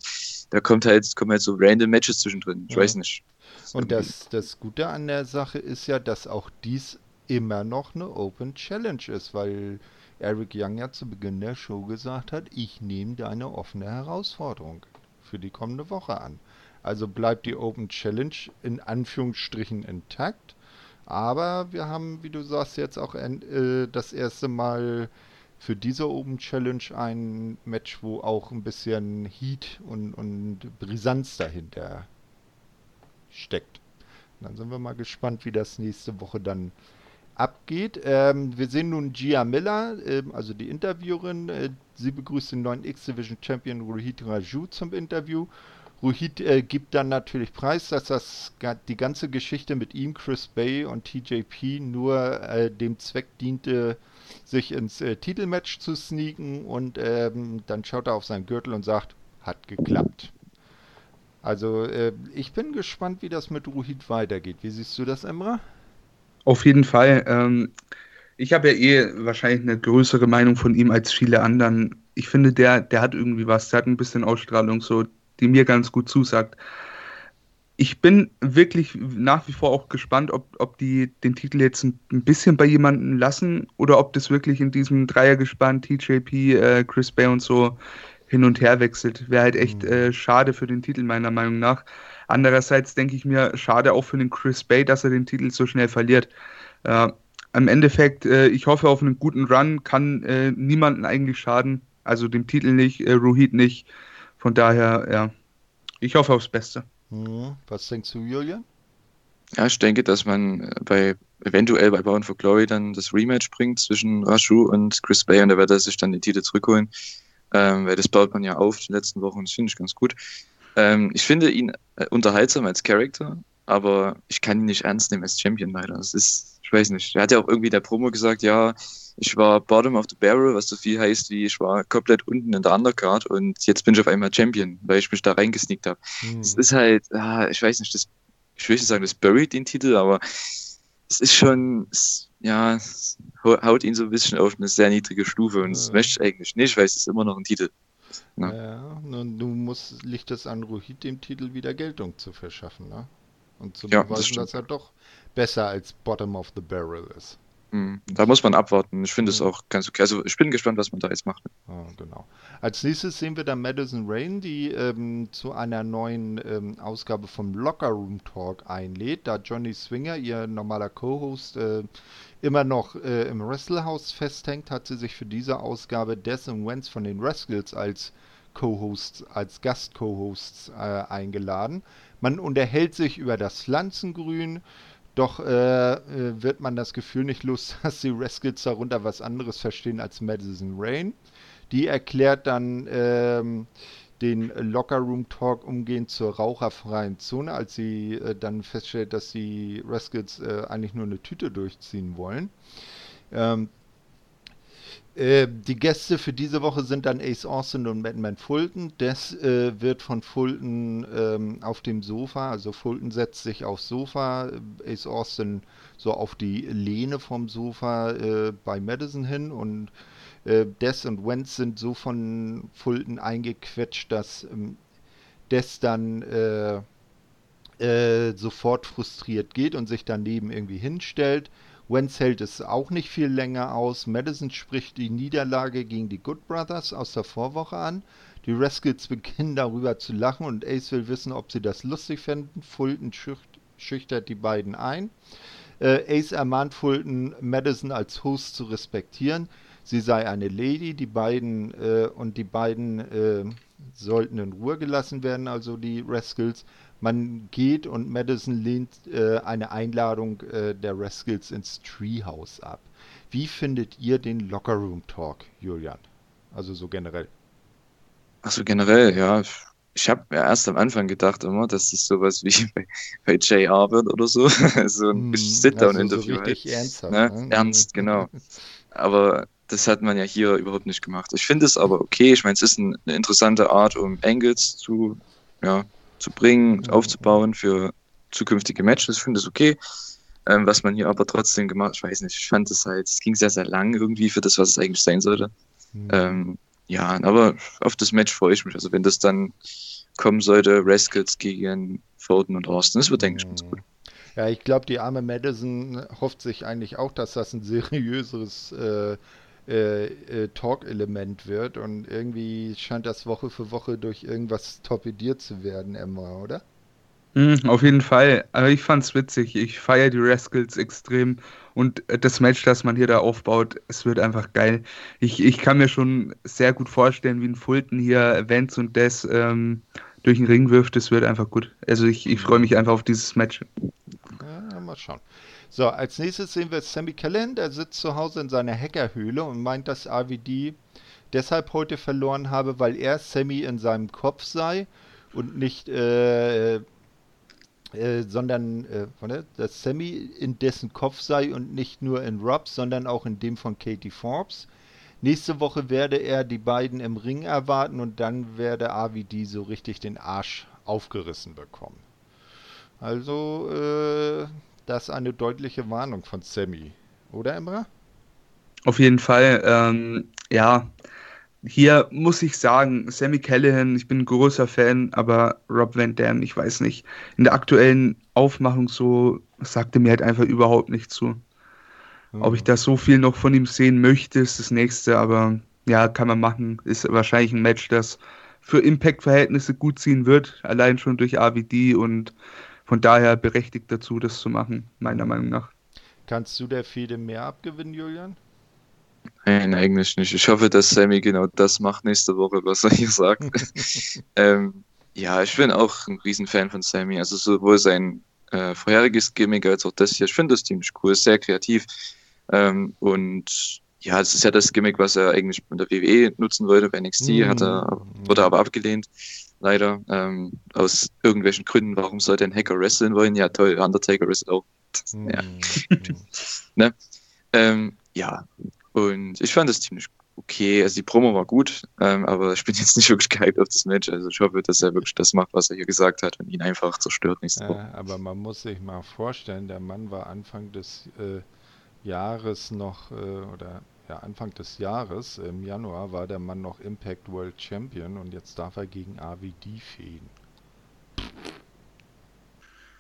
da kommt halt, kommen halt so random Matches zwischendrin. Ich ja. weiß nicht. Und das, das Gute an der Sache ist ja, dass auch dies immer noch eine Open Challenge ist, weil Eric Young ja zu Beginn der Show gesagt hat, ich nehme deine offene Herausforderung für die kommende Woche an. Also bleibt die Open Challenge in Anführungsstrichen intakt. Aber wir haben, wie du sagst, jetzt auch äh, das erste Mal für diese Open Challenge ein Match, wo auch ein bisschen Heat und, und Brisanz dahinter steckt. Und dann sind wir mal gespannt, wie das nächste Woche dann abgeht. Ähm, wir sehen nun Gia Miller, äh, also die Interviewerin. Äh, sie begrüßt den neuen X-Division Champion Rohit Raju zum Interview. Rohit äh, gibt dann natürlich preis, dass das die ganze Geschichte mit ihm, Chris Bay und TJP nur äh, dem Zweck diente, sich ins äh, Titelmatch zu sneaken und ähm, dann schaut er auf seinen Gürtel und sagt, hat geklappt. Also äh, ich bin gespannt, wie das mit Rohit weitergeht. Wie siehst du das, Emra? Auf jeden Fall. Ähm, ich habe ja eh wahrscheinlich eine größere Meinung von ihm als viele anderen. Ich finde, der, der hat irgendwie was, der hat ein bisschen Ausstrahlung, so, die mir ganz gut zusagt. Ich bin wirklich nach wie vor auch gespannt, ob, ob die den Titel jetzt ein, ein bisschen bei jemandem lassen oder ob das wirklich in diesem Dreiergespann TJP, äh, Chris Bay und so hin und her wechselt. Wäre halt echt mhm. äh, schade für den Titel, meiner Meinung nach. Andererseits denke ich mir, schade auch für den Chris Bay, dass er den Titel so schnell verliert. Äh, Im Endeffekt, äh, ich hoffe auf einen guten Run, kann äh, niemanden eigentlich schaden. Also dem Titel nicht, äh, Rohit nicht. Von daher, ja, ich hoffe aufs Beste. Hm, was denkst du, Julian? Ja, ich denke, dass man äh, bei eventuell bei Bound for Glory dann das Rematch bringt zwischen Rashu und Chris Bay und da wird er sich dann den Titel zurückholen. Ähm, weil das baut man ja auf die letzten Wochen, das finde ich ganz gut. Ähm, ich finde ihn äh, unterhaltsam als Charakter, aber ich kann ihn nicht ernst nehmen als Champion leider. Das ist, ich weiß nicht. Er hat ja auch irgendwie der Promo gesagt, ja, ich war Bottom of the Barrel, was so viel heißt wie ich war komplett unten in der Undercard und jetzt bin ich auf einmal Champion, weil ich mich da reingesneakt habe. Hm. Es ist halt, ah, ich weiß nicht, das, ich will nicht sagen, das buried den Titel, aber es ist schon, es, ja, es haut ihn so ein bisschen auf eine sehr niedrige Stufe und das möchte ich eigentlich nicht, weil es ist immer noch ein Titel. Ne? Ja, nun, du musst, liegt es an Rohit, dem Titel wieder Geltung zu verschaffen, ne? Und zu ja, beweisen, das dass er doch besser als Bottom of the Barrel ist. Mhm. Da muss man abwarten. Ich finde es auch ganz okay. Also ich bin gespannt, was man da jetzt macht. Ah, genau. Als nächstes sehen wir dann Madison Rain, die ähm, zu einer neuen ähm, Ausgabe vom Locker Room Talk einlädt, da Johnny Swinger, ihr normaler Co-Host, äh, immer noch äh, im Wrestlehouse festhängt, hat sie sich für diese Ausgabe Des und Wentz von den Rascals als Co-Hosts, als Gast-Co-Hosts äh, eingeladen. Man unterhält sich über das Pflanzengrün, doch äh, äh, wird man das Gefühl nicht los, dass die Rascals darunter was anderes verstehen als Madison Rain. Die erklärt dann ähm, den Locker Room Talk umgehend zur raucherfreien Zone, als sie äh, dann feststellt, dass die Rascals äh, eigentlich nur eine Tüte durchziehen wollen. Ähm, äh, die Gäste für diese Woche sind dann Ace Austin und Batman Fulton. Das äh, wird von Fulton ähm, auf dem Sofa, also Fulton setzt sich aufs Sofa, Ace Austin so auf die Lehne vom Sofa äh, bei Madison hin und äh, Des und Wentz sind so von Fulton eingequetscht, dass ähm, Des dann äh, sofort frustriert geht und sich daneben irgendwie hinstellt. Wentz hält es auch nicht viel länger aus. Madison spricht die Niederlage gegen die Good Brothers aus der Vorwoche an. Die Rascals beginnen darüber zu lachen und Ace will wissen, ob sie das lustig finden. Fulton schüchtert die beiden ein. Äh, Ace ermahnt Fulton, Madison als Host zu respektieren. Sie sei eine Lady, die beiden äh, und die beiden äh, sollten in Ruhe gelassen werden, also die Rascals. Man geht und Madison lehnt äh, eine Einladung äh, der Rascals ins Treehouse ab. Wie findet ihr den Locker Room Talk, Julian? Also so generell. Also generell, ja. Ich habe mir erst am Anfang gedacht immer, dass das sowas wie bei, bei JR wird oder so. so ein hm, Sit-Down-Interview. Also so halt. ernsthaft. Ne? Ne? Ernst, genau. Aber das hat man ja hier überhaupt nicht gemacht. Ich finde es aber okay. Ich meine, es ist ein, eine interessante Art, um Angles zu, ja, zu bringen, aufzubauen für zukünftige Matches. Ich finde es okay. ähm, was man hier aber trotzdem gemacht, ich weiß nicht, ich fand es halt, es ging sehr, sehr lang irgendwie für das, was es eigentlich sein sollte. Mhm. Ähm, ja, aber auf das Match freue ich mich. Also wenn das dann kommen sollte, Rascals gegen Foden und Austin, das wird, denke ich, ganz gut. Ja, ich glaube, die arme Madison hofft sich eigentlich auch, dass das ein seriöseres äh, äh, äh, Talk-Element wird und irgendwie scheint das Woche für Woche durch irgendwas torpediert zu werden, Emma, oder? Mhm, auf jeden Fall. Aber ich fand's witzig. Ich feiere die Rascals extrem und das Match, das man hier da aufbaut, es wird einfach geil. Ich, ich kann mir schon sehr gut vorstellen, wie ein Fulton hier Vance und Des ähm, durch den Ring wirft. Das wird einfach gut. Also ich, ich freue mich einfach auf dieses Match. Ja, mal schauen. So, als nächstes sehen wir Sammy Callan, der sitzt zu Hause in seiner Hackerhöhle und meint, dass RVD deshalb heute verloren habe, weil er Sammy in seinem Kopf sei und nicht, äh, äh, sondern, äh, dass Sammy in dessen Kopf sei und nicht nur in Robs, sondern auch in dem von Katie Forbes. Nächste Woche werde er die beiden im Ring erwarten und dann werde RVD so richtig den Arsch aufgerissen bekommen. Also, äh, das ist eine deutliche Warnung von Sammy. Oder, Emra? Auf jeden Fall. Ähm, ja, hier muss ich sagen, Sammy Callahan, ich bin ein großer Fan, aber Rob Van Dam, ich weiß nicht. In der aktuellen Aufmachung so sagte mir halt einfach überhaupt nicht zu. Mhm. Ob ich da so viel noch von ihm sehen möchte, ist das nächste, aber ja, kann man machen. Ist wahrscheinlich ein Match, das für Impact-Verhältnisse gut ziehen wird, allein schon durch AVD und von daher berechtigt dazu, das zu machen, meiner Meinung nach. Kannst du der Fede mehr abgewinnen, Julian? Nein, eigentlich nicht. Ich hoffe, dass Sammy genau das macht nächste Woche, was er hier sagt. ähm, ja, ich bin auch ein Riesenfan von Sammy. Also sowohl sein äh, vorheriges Gimmick als auch das hier. Ich finde das ziemlich cool, ist sehr kreativ. Ähm, und ja, es ist ja das Gimmick, was er eigentlich in der WWE nutzen wollte. Bei NXT mm. hat er, wurde aber abgelehnt leider. Ähm, aus irgendwelchen Gründen, warum sollte ein Hacker wresteln wollen? Ja, toll, Undertaker wrestelt auch. Mhm. Ja. ne? ähm, ja, und ich fand das ziemlich okay. Also die Promo war gut, ähm, aber ich bin jetzt nicht wirklich gehypt auf das Match. Also ich hoffe, dass er wirklich das macht, was er hier gesagt hat und ihn einfach zerstört nächste Woche. Äh, aber man muss sich mal vorstellen, der Mann war Anfang des äh, Jahres noch, äh, oder ja, Anfang des Jahres, im Januar, war der Mann noch Impact World Champion und jetzt darf er gegen AVD fehlen.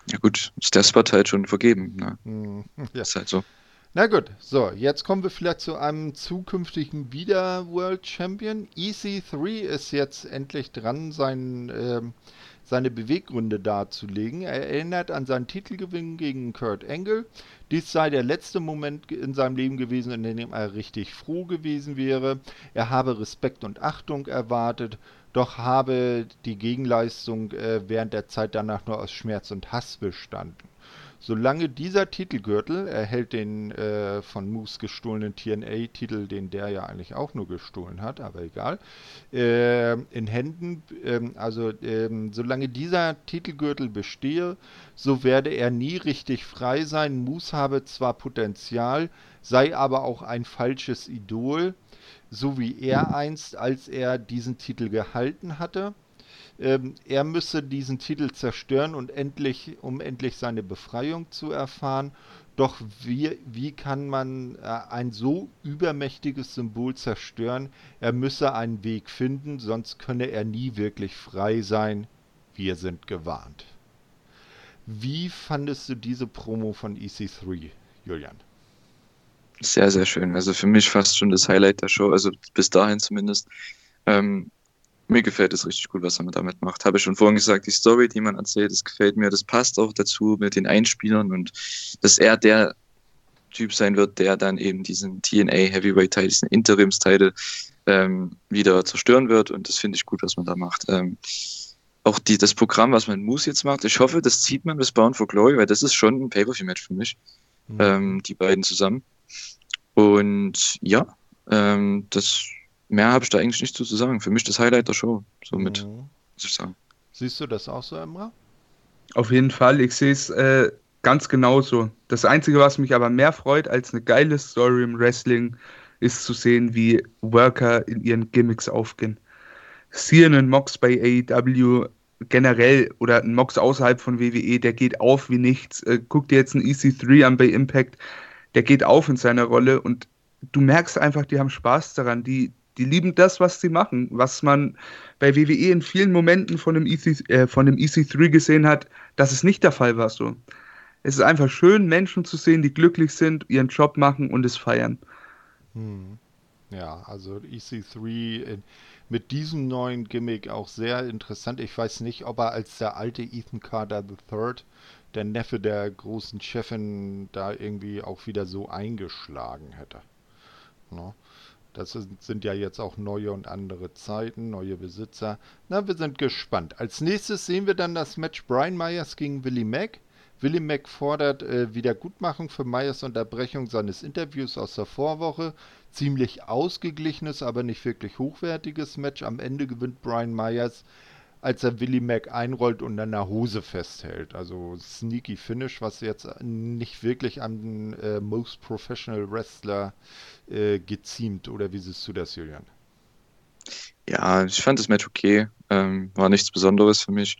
Ja gut, ist der Spot halt schon vergeben. Ne? Mm, ja. Ist halt so. Na gut, so, jetzt kommen wir vielleicht zu einem zukünftigen wieder World Champion. EC3 ist jetzt endlich dran, sein ähm, seine Beweggründe darzulegen. Er erinnert an seinen Titelgewinn gegen Kurt Angle. Dies sei der letzte Moment in seinem Leben gewesen, in dem er richtig froh gewesen wäre. Er habe Respekt und Achtung erwartet, doch habe die Gegenleistung äh, während der Zeit danach nur aus Schmerz und Hass bestanden. Solange dieser Titelgürtel, er hält den äh, von Moose gestohlenen TNA-Titel, den der ja eigentlich auch nur gestohlen hat, aber egal, äh, in Händen, äh, also ähm, solange dieser Titelgürtel bestehe, so werde er nie richtig frei sein. Moose habe zwar Potenzial, sei aber auch ein falsches Idol, so wie er einst, als er diesen Titel gehalten hatte ähm, er müsse diesen Titel zerstören und endlich, um endlich seine Befreiung zu erfahren. Doch wie, wie kann man äh, ein so übermächtiges Symbol zerstören? Er müsse einen Weg finden, sonst könne er nie wirklich frei sein. Wir sind gewarnt. Wie fandest du diese Promo von EC3, Julian? Sehr, sehr schön. Also für mich fast schon das Highlight der Show, also bis dahin zumindest. Ähm, mir gefällt es richtig gut, was er damit macht. Habe ich schon vorhin gesagt, die Story, die man erzählt, das gefällt mir. Das passt auch dazu mit den Einspielern und dass er der Typ sein wird, der dann eben diesen TNA Heavyweight Title, diesen Interimstitel ähm, wieder zerstören wird. Und das finde ich gut, was man da macht. Ähm, auch die, das Programm, was man Moose jetzt macht, ich hoffe, das zieht man bis Bound for Glory, weil das ist schon ein Pay-Per-View-Match für mich. Mhm. Ähm, die beiden zusammen. Und ja, ähm, das mehr habe ich da eigentlich nicht zu sagen. Für mich das Highlight der Show, somit, mhm. muss ich sagen. Siehst du das auch so, Emra? Auf jeden Fall, ich sehe es äh, ganz genauso. Das Einzige, was mich aber mehr freut als eine geile Story im Wrestling, ist zu sehen, wie Worker in ihren Gimmicks aufgehen. Und Mox bei AEW generell oder ein Mox außerhalb von WWE, der geht auf wie nichts. Äh, guck dir jetzt einen EC3 an bei Impact, der geht auf in seiner Rolle und du merkst einfach, die haben Spaß daran. Die, die lieben das, was sie machen. Was man bei WWE in vielen Momenten von dem, EC, äh, von dem EC3 gesehen hat, dass es nicht der Fall war so. Es ist einfach schön, Menschen zu sehen, die glücklich sind, ihren Job machen und es feiern. Hm. Ja, also EC3 in, mit diesem neuen Gimmick auch sehr interessant. Ich weiß nicht, ob er als der alte Ethan Carter III, der Neffe der großen Chefin, da irgendwie auch wieder so eingeschlagen hätte. No? Das sind ja jetzt auch neue und andere Zeiten, neue Besitzer. Na, wir sind gespannt. Als nächstes sehen wir dann das Match Brian Myers gegen Willie Mack. Willie Mack fordert äh, Wiedergutmachung für Myers Unterbrechung seines Interviews aus der Vorwoche. Ziemlich ausgeglichenes, aber nicht wirklich hochwertiges Match. Am Ende gewinnt Brian Myers als er Willie Mac einrollt und an der Hose festhält. Also sneaky Finish, was jetzt nicht wirklich an äh, Most Professional Wrestler äh, geziemt. Oder wie siehst du das, Julian? Ja, ich fand das Match okay. Ähm, war nichts Besonderes für mich.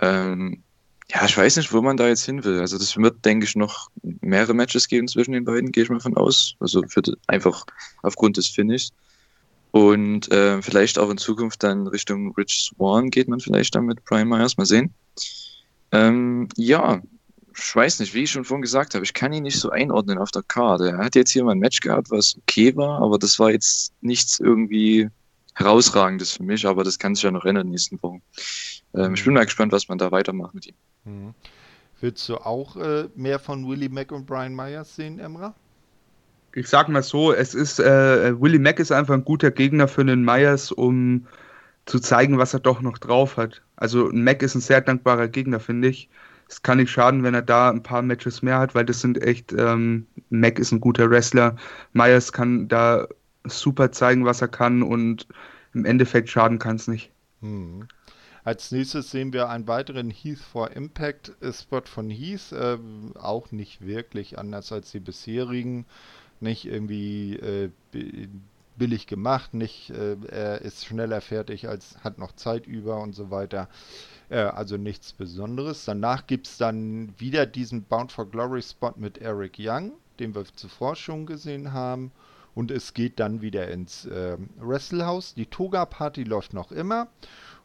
Ähm, ja, ich weiß nicht, wo man da jetzt hin will. Also das wird, denke ich, noch mehrere Matches geben zwischen den beiden, gehe ich mal von aus. Also für, einfach aufgrund des Finishes. Und äh, vielleicht auch in Zukunft dann Richtung Rich Swan geht man vielleicht dann mit Brian Myers. Mal sehen. Ähm, ja, ich weiß nicht, wie ich schon vorhin gesagt habe, ich kann ihn nicht so einordnen auf der Karte. Er hat jetzt hier mal ein Match gehabt, was okay war, aber das war jetzt nichts irgendwie herausragendes für mich, aber das kann sich ja noch ändern in den nächsten Wochen. Ähm, ich bin mal gespannt, was man da weitermacht mit ihm. Mhm. Willst du auch äh, mehr von Willie Mack und Brian Myers sehen, Emra? Ich sag mal so, es ist, äh, Willie Mack ist einfach ein guter Gegner für den Myers, um zu zeigen, was er doch noch drauf hat. Also Mack ist ein sehr dankbarer Gegner, finde ich. Es kann nicht schaden, wenn er da ein paar Matches mehr hat, weil das sind echt, ähm, Mack ist ein guter Wrestler. Myers kann da super zeigen, was er kann und im Endeffekt schaden kann es nicht. Hm. Als nächstes sehen wir einen weiteren Heath for Impact Spot von Heath, äh, auch nicht wirklich anders als die bisherigen nicht irgendwie äh, billig gemacht, nicht äh, er ist schneller fertig als hat noch Zeit über und so weiter. Äh, also nichts Besonderes. Danach gibt es dann wieder diesen Bound for Glory Spot mit Eric Young, den wir zuvor schon gesehen haben. Und es geht dann wieder ins äh, Wrestlehouse. Die Toga-Party läuft noch immer.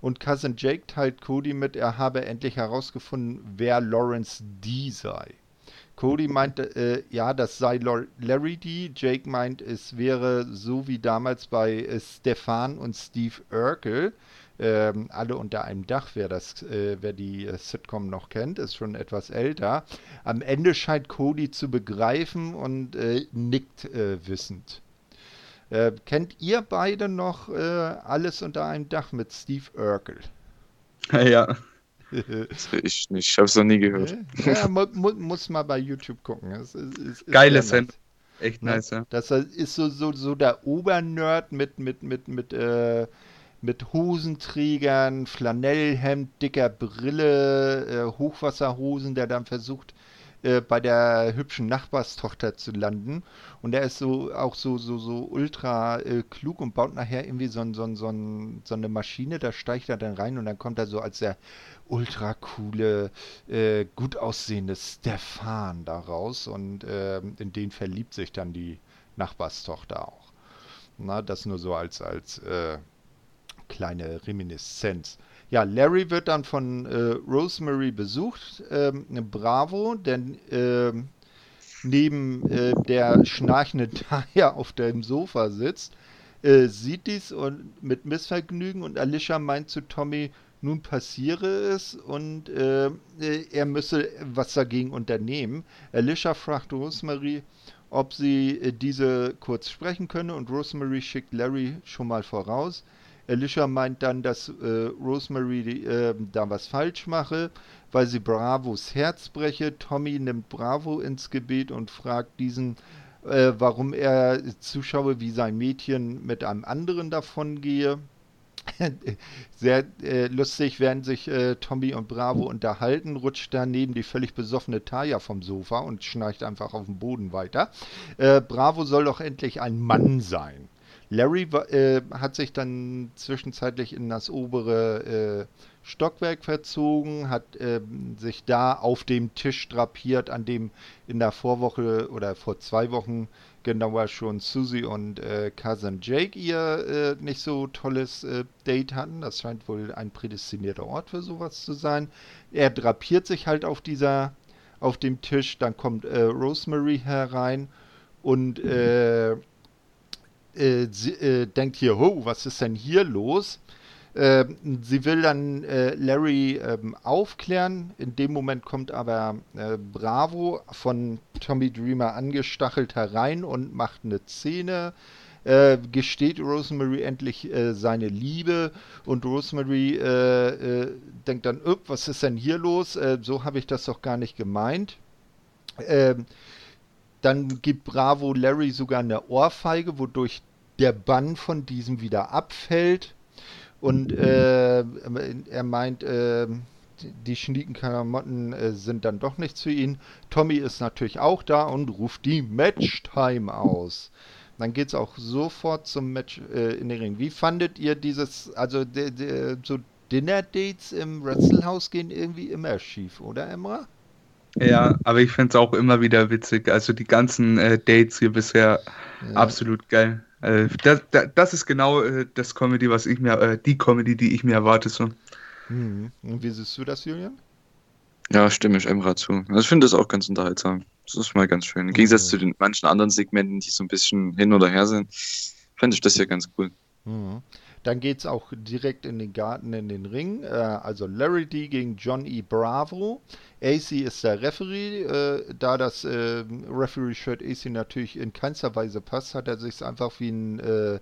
Und Cousin Jake teilt Cody mit, er habe endlich herausgefunden, wer Lawrence D sei. Cody meint, äh, ja, das sei Larry D. Jake meint, es wäre so wie damals bei äh, Stefan und Steve Urkel. Ähm, alle unter einem Dach, wer das, äh, wer die äh, Sitcom noch kennt, ist schon etwas älter. Am Ende scheint Cody zu begreifen und äh, nickt äh, wissend. kennt ihr beide noch alles unter einem Dach mit Steve Urkel? Ja. ich nicht, ich habe es noch nie gehört. Ja, mu mu muss mal bei YouTube gucken. Es, es, es Geile Sendung. Echt nice, ja. Das ist so, so, so der Obernerd mit, mit, mit, mit, äh, mit Hosenträgern, Flanellhemd, dicker Brille, äh, Hochwasserhosen, der dann versucht, äh, bei der hübschen Nachbarstochter zu landen. Und er ist so auch so, so, so ultra äh, klug und baut nachher irgendwie so, so, so, so eine Maschine, da steigt er dann rein und dann kommt er so als der ultra coole, äh, gut aussehende Stefan daraus und äh, in den verliebt sich dann die Nachbarstochter auch. Na, das nur so als, als äh, kleine Reminiszenz. Ja, Larry wird dann von äh, Rosemary besucht. Ähm, Bravo, denn ähm, neben äh, der schnarchenden Taya auf dem Sofa sitzt, äh, sieht dies und mit Missvergnügen und Alicia meint zu Tommy, nun passiere es und äh, er müsse was dagegen unternehmen. Alicia fragt Rosemary, ob sie äh, diese kurz sprechen könne und Rosemary schickt Larry schon mal voraus. Alicia meint dann, dass äh, Rosemary äh, da was falsch mache, weil sie Bravos Herz breche. Tommy nimmt Bravo ins Gebet und fragt diesen, äh, warum er zuschaue, wie sein Mädchen mit einem anderen davon gehe. Sehr äh, lustig, während sich äh, Tommy und Bravo unterhalten, rutscht daneben die völlig besoffene Taya vom Sofa und schnarcht einfach auf dem Boden weiter. Äh, Bravo soll doch endlich ein Mann sein. Larry äh, hat sich dann zwischenzeitlich in das obere äh, Stockwerk verzogen, hat ähm, sich da auf dem Tisch drapiert, an dem in der Vorwoche oder vor zwei Wochen genauer schon Susie und äh, Cousin Jake ihr äh, nicht so tolles äh, Date hatten. Das scheint wohl ein prädestinierter Ort für sowas zu sein. Er drapiert sich halt auf dieser, auf dem Tisch, dann kommt äh, Rosemary herein und äh, äh, sie, denkt hier, oh, was ist denn hier los? Ähm, sie will dann äh, Larry ähm, aufklären. In dem Moment kommt aber äh, Bravo von Tommy Dreamer angestachelt herein und macht eine Szene. Äh, gesteht Rosemary endlich äh, seine Liebe und Rosemary äh, äh, denkt dann, was ist denn hier los? so habe ich das doch gar nicht gemeint. Dann gibt Bravo Larry sogar eine Ohrfeige, wodurch der Bann von diesem wieder abfällt. Und äh, er meint, äh, die schnieken Klamotten äh, sind dann doch nicht zu ihm. Tommy ist natürlich auch da und ruft die Matchtime aus. Dann geht es auch sofort zum Match äh, in den Ring. Wie fandet ihr dieses, also de, de, so Dinner-Dates im Wrestlehouse gehen irgendwie immer schief, oder Emra? Ja, aber ich finde es auch immer wieder witzig. Also die ganzen äh, Dates hier bisher ja. absolut geil. Äh, das, das, ist genau äh, das Comedy, was ich mir, äh, die Comedy, die ich mir erwarte. So. Mhm. Und wie siehst du das, Julian? Ja, stimme ich Emra zu. Also ich finde das auch ganz unterhaltsam. Das ist mal ganz schön. Im Gegensatz mhm. zu den manchen anderen Segmenten, die so ein bisschen hin oder her sind, fände ich das hier ganz cool. Mhm. Dann geht es auch direkt in den Garten, in den Ring. Äh, also Larry D gegen John E. Bravo. AC ist der Referee. Äh, da das äh, Referee-Shirt AC natürlich in keinster Weise passt, hat er sich einfach wie ein äh,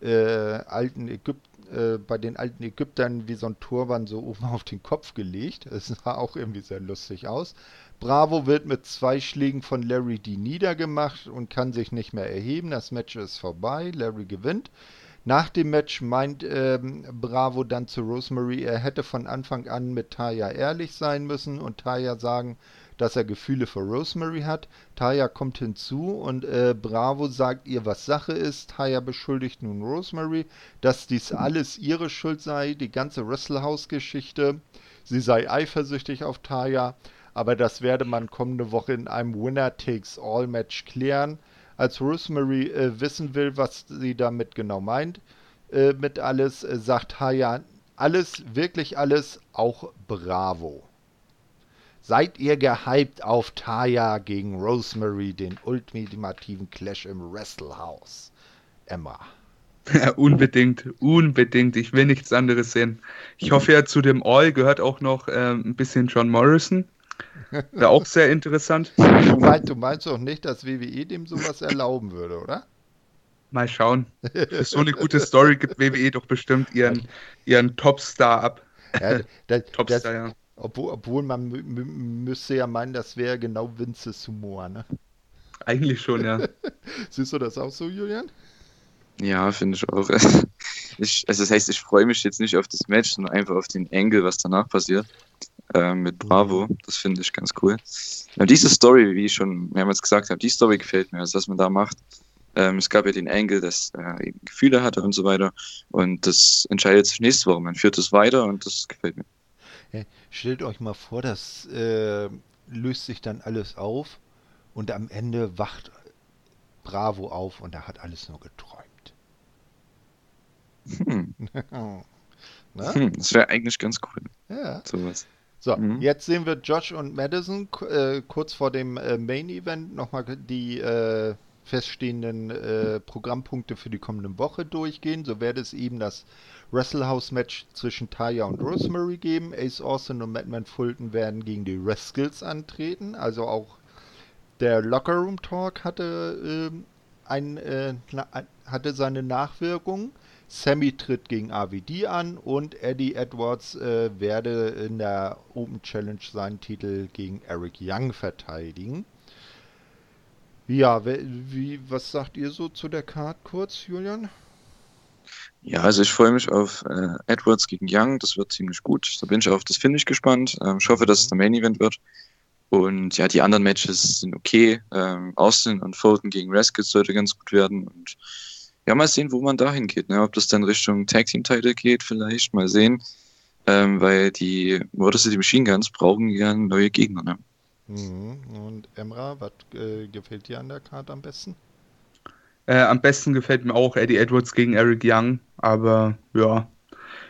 äh, alten Ägypter äh, bei den alten Ägyptern wie so ein Turban so oben auf den Kopf gelegt. Das sah auch irgendwie sehr lustig aus. Bravo wird mit zwei Schlägen von Larry D niedergemacht und kann sich nicht mehr erheben. Das Match ist vorbei. Larry gewinnt. Nach dem Match meint ähm, Bravo dann zu Rosemary, er hätte von Anfang an mit Taya ehrlich sein müssen und Taya sagen, dass er Gefühle für Rosemary hat. Taya kommt hinzu und äh, Bravo sagt ihr, was Sache ist. Taya beschuldigt nun Rosemary, dass dies alles ihre Schuld sei, die ganze Wrestlehouse-Geschichte. Sie sei eifersüchtig auf Taya, aber das werde man kommende Woche in einem Winner-Takes-All-Match klären. Als Rosemary äh, wissen will, was sie damit genau meint, äh, mit alles, äh, sagt Haya, alles, wirklich alles, auch Bravo. Seid ihr gehypt auf Taya gegen Rosemary, den ultimativen Clash im Wrestlehouse? Emma. Ja, unbedingt, unbedingt. Ich will nichts anderes sehen. Ich hoffe ja, zu dem All gehört auch noch ähm, ein bisschen John Morrison. Wäre auch sehr interessant. Du meinst, du meinst doch nicht, dass WWE dem sowas erlauben würde, oder? Mal schauen. Für so eine gute Story gibt WWE doch bestimmt ihren, ihren Topstar ab. Ja, das, Topstar, das, ja. Obwohl, obwohl man müsste ja meinen, das wäre genau Vinces Humor, ne? Eigentlich schon, ja. Siehst du das auch so, Julian? Ja, finde ich auch. Ich, also das heißt, ich freue mich jetzt nicht auf das Match, sondern einfach auf den Angle, was danach passiert äh, mit Bravo. Das finde ich ganz cool. Ja, diese Story, wie ich schon mehrmals gesagt habe, die Story gefällt mir, also was man da macht. Ähm, es gab ja den Angle, dass er eben Gefühle hatte und so weiter. Und das entscheidet sich nächste Woche. Man führt es weiter und das gefällt mir. Ja, stellt euch mal vor, das äh, löst sich dann alles auf und am Ende wacht Bravo auf und er hat alles nur geträumt. Hm. hm, das wäre eigentlich ganz cool. Ja. Sowas. So, mhm. jetzt sehen wir Josh und Madison äh, kurz vor dem äh, Main Event nochmal die äh, feststehenden äh, Programmpunkte für die kommende Woche durchgehen. So werde es eben das Wrestle Match zwischen Taya und Rosemary geben. Ace Austin und Madman Fulton werden gegen die Rascals antreten. Also auch der Locker Room Talk hatte, ähm, ein, äh, hatte seine Nachwirkungen. Sammy tritt gegen AVD an und Eddie Edwards äh, werde in der Open Challenge seinen Titel gegen Eric Young verteidigen. Ja, wie, was sagt ihr so zu der Card kurz, Julian? Ja, also ich freue mich auf äh, Edwards gegen Young, das wird ziemlich gut. Da bin ich auf das Finish gespannt. Ähm, ich hoffe, dass es der Main Event wird. Und ja, die anderen Matches sind okay. Ähm, Austin und Fulton gegen Rascals sollte ganz gut werden. Und ja, mal sehen, wo man dahin geht. Ne? Ob das dann Richtung Tag Team Title geht, vielleicht mal sehen. Ähm, weil die Motor City Machine Guns brauchen ja neue Gegner. Ne? Mhm. Und Emra, was äh, gefällt dir an der Karte am besten? Äh, am besten gefällt mir auch Eddie Edwards gegen Eric Young, aber ja,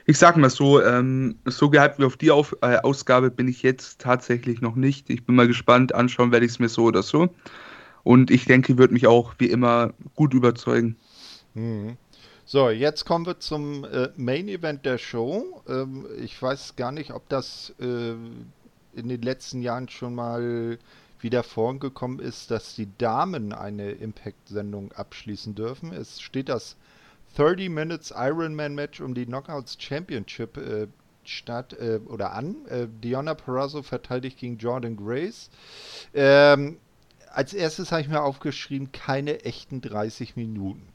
ich sag mal so, ähm, so gehypt wie auf die auf, äh, Ausgabe bin ich jetzt tatsächlich noch nicht. Ich bin mal gespannt, anschauen werde ich es mir so oder so. Und ich denke, wird mich auch wie immer gut überzeugen. Mhm. So, jetzt kommen wir zum äh, Main Event der Show. Ähm, ich weiß gar nicht, ob das äh, in den letzten Jahren schon mal wieder vorgekommen ist, dass die Damen eine Impact-Sendung abschließen dürfen. Es steht das 30 Minutes Ironman Match um die Knockouts Championship äh, statt äh, oder an. Äh, Diona Perazzo verteidigt gegen Jordan Grace. Ähm, als erstes habe ich mir aufgeschrieben, keine echten 30 Minuten.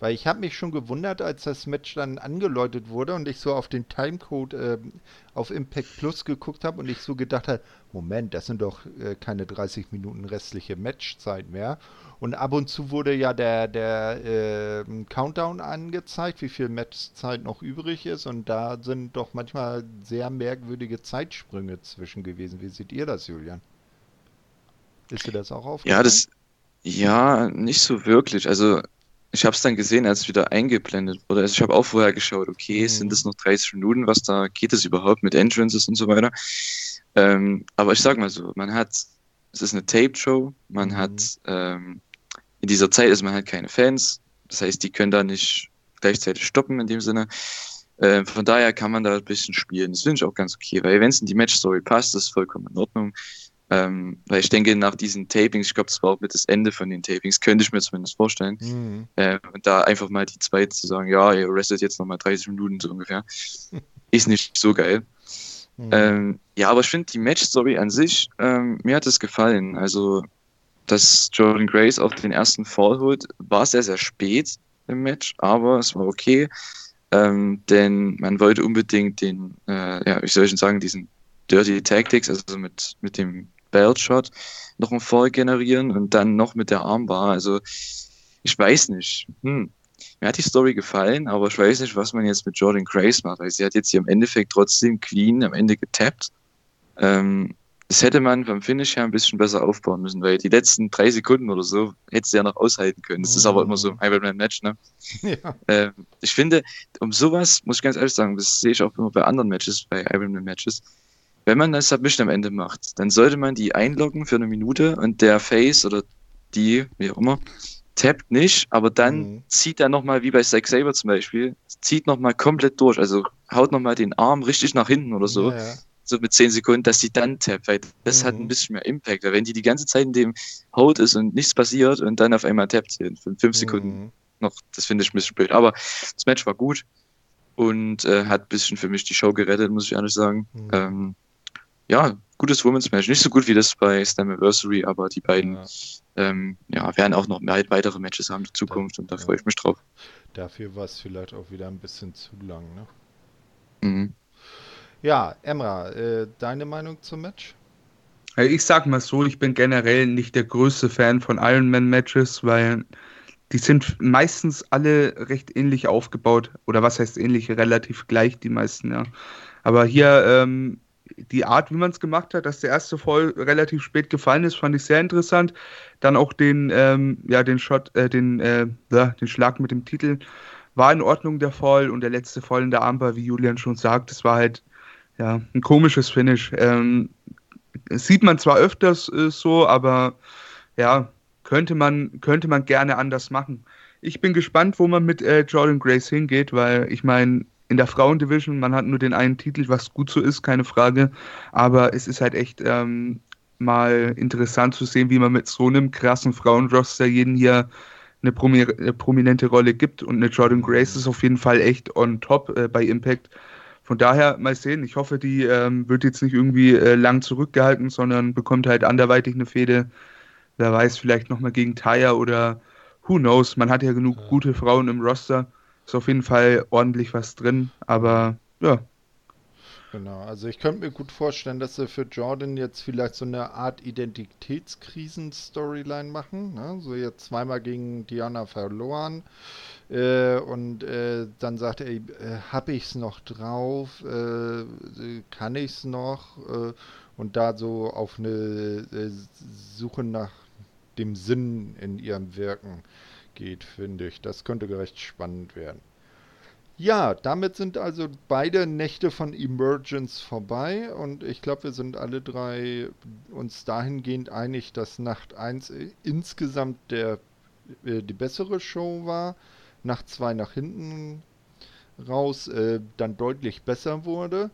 Weil ich habe mich schon gewundert, als das Match dann angeläutet wurde und ich so auf den Timecode äh, auf Impact Plus geguckt habe und ich so gedacht habe, Moment, das sind doch äh, keine 30 Minuten restliche Matchzeit mehr. Und ab und zu wurde ja der, der äh, Countdown angezeigt, wie viel Matchzeit noch übrig ist. Und da sind doch manchmal sehr merkwürdige Zeitsprünge zwischen gewesen. Wie seht ihr das, Julian? Ist dir das auch aufgefallen? Ja, das, ja, nicht so wirklich. Also ich habe es dann gesehen, als es wieder eingeblendet wurde. Also ich habe auch vorher geschaut, okay, mhm. sind es noch 30 Minuten, was da geht es überhaupt mit Entrances und so weiter. Ähm, aber ich sag mal so, man hat, es ist eine Tape-Show, man mhm. hat ähm, in dieser Zeit ist man halt keine Fans, das heißt, die können da nicht gleichzeitig stoppen in dem Sinne. Äh, von daher kann man da ein bisschen spielen. Das finde ich auch ganz okay, weil wenn es in die Match-Story passt, ist vollkommen in Ordnung. Ähm, weil ich denke, nach diesen Tapings, ich glaube, das war auch mit das Ende von den Tapings, könnte ich mir zumindest vorstellen. Mhm. Äh, und da einfach mal die zwei zu sagen, ja, ihr restet jetzt nochmal 30 Minuten so ungefähr, ist nicht so geil. Mhm. Ähm, ja, aber ich finde die Match-Story an sich, ähm, mir hat es gefallen. Also, dass Jordan Grace auch den ersten Fall holt, war sehr, sehr spät im Match, aber es war okay. Ähm, denn man wollte unbedingt den, äh, ja, wie soll ich schon sagen, diesen Dirty Tactics, also mit, mit dem Belt-Shot noch einen Fall generieren und dann noch mit der Armbar. Also ich weiß nicht. Hm. Mir hat die Story gefallen, aber ich weiß nicht, was man jetzt mit Jordan Grace macht, weil sie hat jetzt hier im Endeffekt trotzdem clean am Ende getappt. Ähm, das hätte man vom Finish her ein bisschen besser aufbauen müssen, weil die letzten drei Sekunden oder so hätte sie ja noch aushalten können. Das ist aber immer so im Ironman-Match, ne? Ja. Ähm, ich finde, um sowas, muss ich ganz ehrlich sagen, das sehe ich auch immer bei anderen Matches, bei Ironman-Matches, wenn man das Submission am Ende macht, dann sollte man die einloggen für eine Minute und der Face oder die, wie auch immer, tappt nicht, aber dann mhm. zieht er nochmal, wie bei Zack Saber zum Beispiel, zieht nochmal komplett durch, also haut nochmal den Arm richtig nach hinten oder so, ja, ja. so mit 10 Sekunden, dass sie dann tappt, weil das mhm. hat ein mhm. bisschen mehr Impact, weil wenn die die ganze Zeit in dem Hold ist und nichts passiert und dann auf einmal tappt in 5 Sekunden mhm. noch, das finde ich ein bisschen blöd, aber das Match war gut und äh, hat ein bisschen für mich die Show gerettet, muss ich ehrlich sagen. Mhm. Ähm, ja, gutes Women's Match. Nicht so gut wie das bei Slammiversary, aber die beiden ja. Ähm, ja, werden auch noch weitere Matches haben in der Zukunft und da ja. freue ich mich drauf. Dafür war es vielleicht auch wieder ein bisschen zu lang, ne? Mhm. Ja, Emra, äh, deine Meinung zum Match? Ich sag mal so, ich bin generell nicht der größte Fan von Ironman-Matches, weil die sind meistens alle recht ähnlich aufgebaut. Oder was heißt ähnlich? Relativ gleich, die meisten, ja. Aber hier ähm, die Art, wie man es gemacht hat, dass der erste Fall relativ spät gefallen ist, fand ich sehr interessant. Dann auch den, ähm, ja, den Shot, äh, den, äh, den Schlag mit dem Titel war in Ordnung der Fall und der letzte Fall in der Armbar, wie Julian schon sagt, das war halt ja ein komisches Finish. Ähm, sieht man zwar öfters äh, so, aber ja, könnte man, könnte man gerne anders machen. Ich bin gespannt, wo man mit äh, Jordan Grace hingeht, weil ich meine, in der Frauendivision. Man hat nur den einen Titel, was gut so ist, keine Frage. Aber es ist halt echt ähm, mal interessant zu sehen, wie man mit so einem krassen Frauenroster jeden hier eine, promi eine prominente Rolle gibt. Und eine Jordan Grace ist auf jeden Fall echt on top äh, bei Impact. Von daher mal sehen. Ich hoffe, die ähm, wird jetzt nicht irgendwie äh, lang zurückgehalten, sondern bekommt halt anderweitig eine Fehde. Wer weiß, vielleicht nochmal gegen Taya oder who knows. Man hat ja genug gute Frauen im Roster. Ist auf jeden Fall ordentlich was drin, aber ja. Genau, also ich könnte mir gut vorstellen, dass sie für Jordan jetzt vielleicht so eine Art Identitätskrisen-Storyline machen. Ne? So jetzt zweimal gegen Diana verloren äh, und äh, dann sagt er, äh, ich es noch drauf, äh, kann ich es noch äh, und da so auf eine äh, Suche nach dem Sinn in ihrem Wirken geht, finde ich. Das könnte recht spannend werden. Ja, damit sind also beide Nächte von Emergence vorbei und ich glaube, wir sind alle drei uns dahingehend einig, dass Nacht 1 insgesamt der, äh, die bessere Show war. Nacht 2 nach hinten raus äh, dann deutlich besser wurde.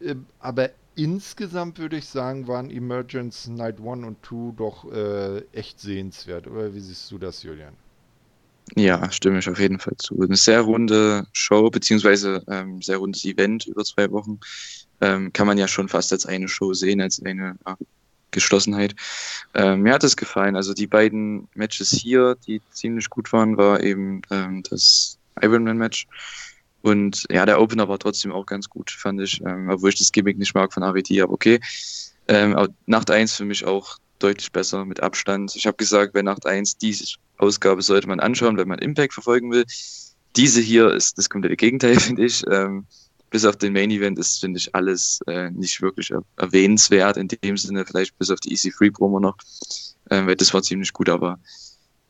Äh, aber insgesamt würde ich sagen, waren Emergence Night 1 und 2 doch äh, echt sehenswert. Oder wie siehst du das, Julian? Ja, stimme ich auf jeden Fall zu. Eine sehr runde Show, beziehungsweise ähm, sehr rundes Event über zwei Wochen. Ähm, kann man ja schon fast als eine Show sehen, als eine ja, Geschlossenheit. Ähm, mir hat es gefallen. Also die beiden Matches hier, die ziemlich gut waren, war eben ähm, das Ironman-Match. Und ja, der Opener war trotzdem auch ganz gut, fand ich. Ähm, obwohl ich das Gimmick nicht mag von AVD, aber okay. Ähm, aber Nacht 1 für mich auch deutlich besser mit Abstand. Ich habe gesagt, bei Nacht 1 diese Ausgabe sollte man anschauen, wenn man Impact verfolgen will. Diese hier ist das komplette Gegenteil, finde ich. Ähm, bis auf den Main Event ist, finde ich, alles äh, nicht wirklich er erwähnenswert in dem Sinne, vielleicht bis auf die Easy Free Promo noch, ähm, weil das war ziemlich gut, aber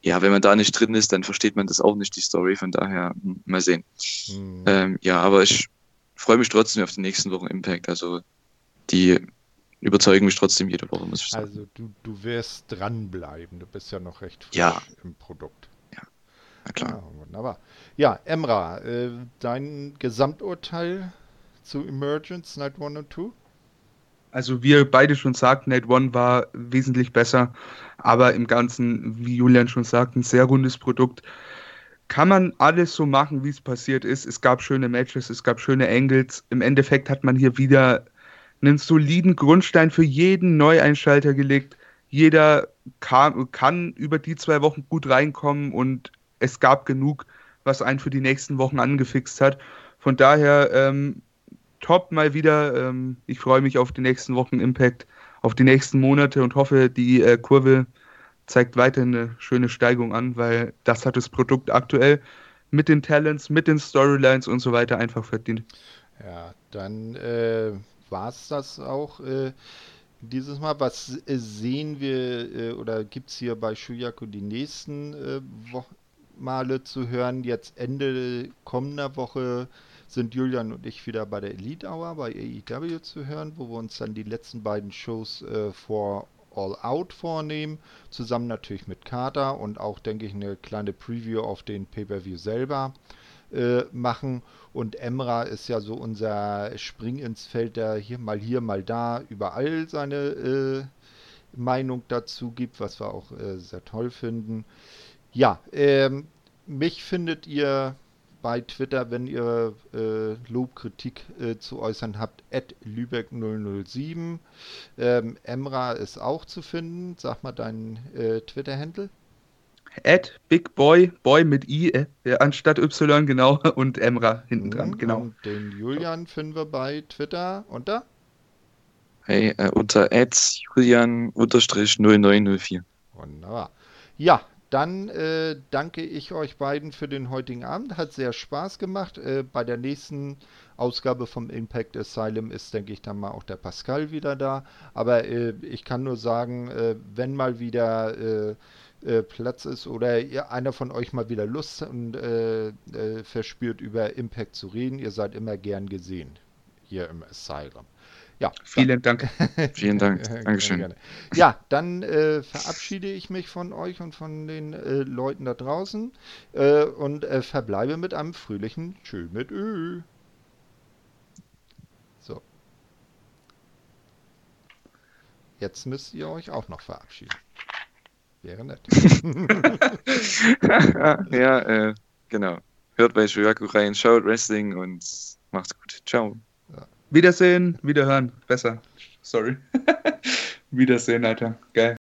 ja, wenn man da nicht drin ist, dann versteht man das auch nicht, die Story, von daher hm, mal sehen. Mhm. Ähm, ja, aber ich freue mich trotzdem auf die nächsten Wochen Impact, also die überzeugen mich trotzdem jede Woche, muss ich sagen. Also du, du wirst dranbleiben, du bist ja noch recht frisch ja. im Produkt. Ja, na klar. Ja, wunderbar. Ja, Emra, äh, dein Gesamturteil zu Emergence Night 1 und 2? Also wir beide schon sagten, Night 1 war wesentlich besser, aber im Ganzen, wie Julian schon sagt, ein sehr rundes Produkt. Kann man alles so machen, wie es passiert ist. Es gab schöne Matches, es gab schöne Angles. Im Endeffekt hat man hier wieder einen soliden Grundstein für jeden Neueinschalter gelegt. Jeder kam, kann über die zwei Wochen gut reinkommen und es gab genug, was einen für die nächsten Wochen angefixt hat. Von daher ähm, top mal wieder. Ähm, ich freue mich auf die nächsten Wochen Impact, auf die nächsten Monate und hoffe, die äh, Kurve zeigt weiter eine schöne Steigung an, weil das hat das Produkt aktuell mit den Talents, mit den Storylines und so weiter einfach verdient. Ja, dann äh, war es das auch äh, dieses Mal. Was äh, sehen wir äh, oder gibt es hier bei Shuyaku die nächsten äh, Male zu hören? Jetzt Ende kommender Woche sind Julian und ich wieder bei der Elite Hour bei AEW zu hören, wo wir uns dann die letzten beiden Shows äh, vor All Out vornehmen, zusammen natürlich mit Carter und auch, denke ich, eine kleine Preview auf den Pay-Per-View selber äh, machen. Und Emra ist ja so unser Spring ins Feld, der hier mal hier, mal da überall seine äh, Meinung dazu gibt, was wir auch äh, sehr toll finden. Ja, ähm, mich findet ihr bei Twitter, wenn ihr äh, Lobkritik äh, zu äußern habt, at Lübeck007. Ähm, Emra ist auch zu finden. Sag mal deinen äh, Twitter-Handle at Big Boy, Boy mit I äh, anstatt Y, genau, und Emra hinten dran, mhm, genau. Und den Julian finden wir bei Twitter unter? Hey, äh, unter Julian-0904. Wunderbar. Ja, dann äh, danke ich euch beiden für den heutigen Abend. Hat sehr Spaß gemacht. Äh, bei der nächsten Ausgabe vom Impact Asylum ist, denke ich, dann mal auch der Pascal wieder da. Aber äh, ich kann nur sagen, äh, wenn mal wieder äh, Platz ist oder ihr, einer von euch mal wieder Lust und äh, äh, verspürt, über Impact zu reden, ihr seid immer gern gesehen hier im Asylum. Ja, vielen dann, Dank. vielen Dank. Dankeschön. Gerne. Ja, dann äh, verabschiede ich mich von euch und von den äh, Leuten da draußen äh, und verbleibe mit einem fröhlichen Tschö mit Ö. So. Jetzt müsst ihr euch auch noch verabschieden. Wäre nett. ja, äh, genau. Hört bei Shoyaku rein, schaut Wrestling und macht's gut. Ciao. Ja. Wiedersehen, wiederhören. Besser. Sorry. Wiedersehen, Alter. Geil.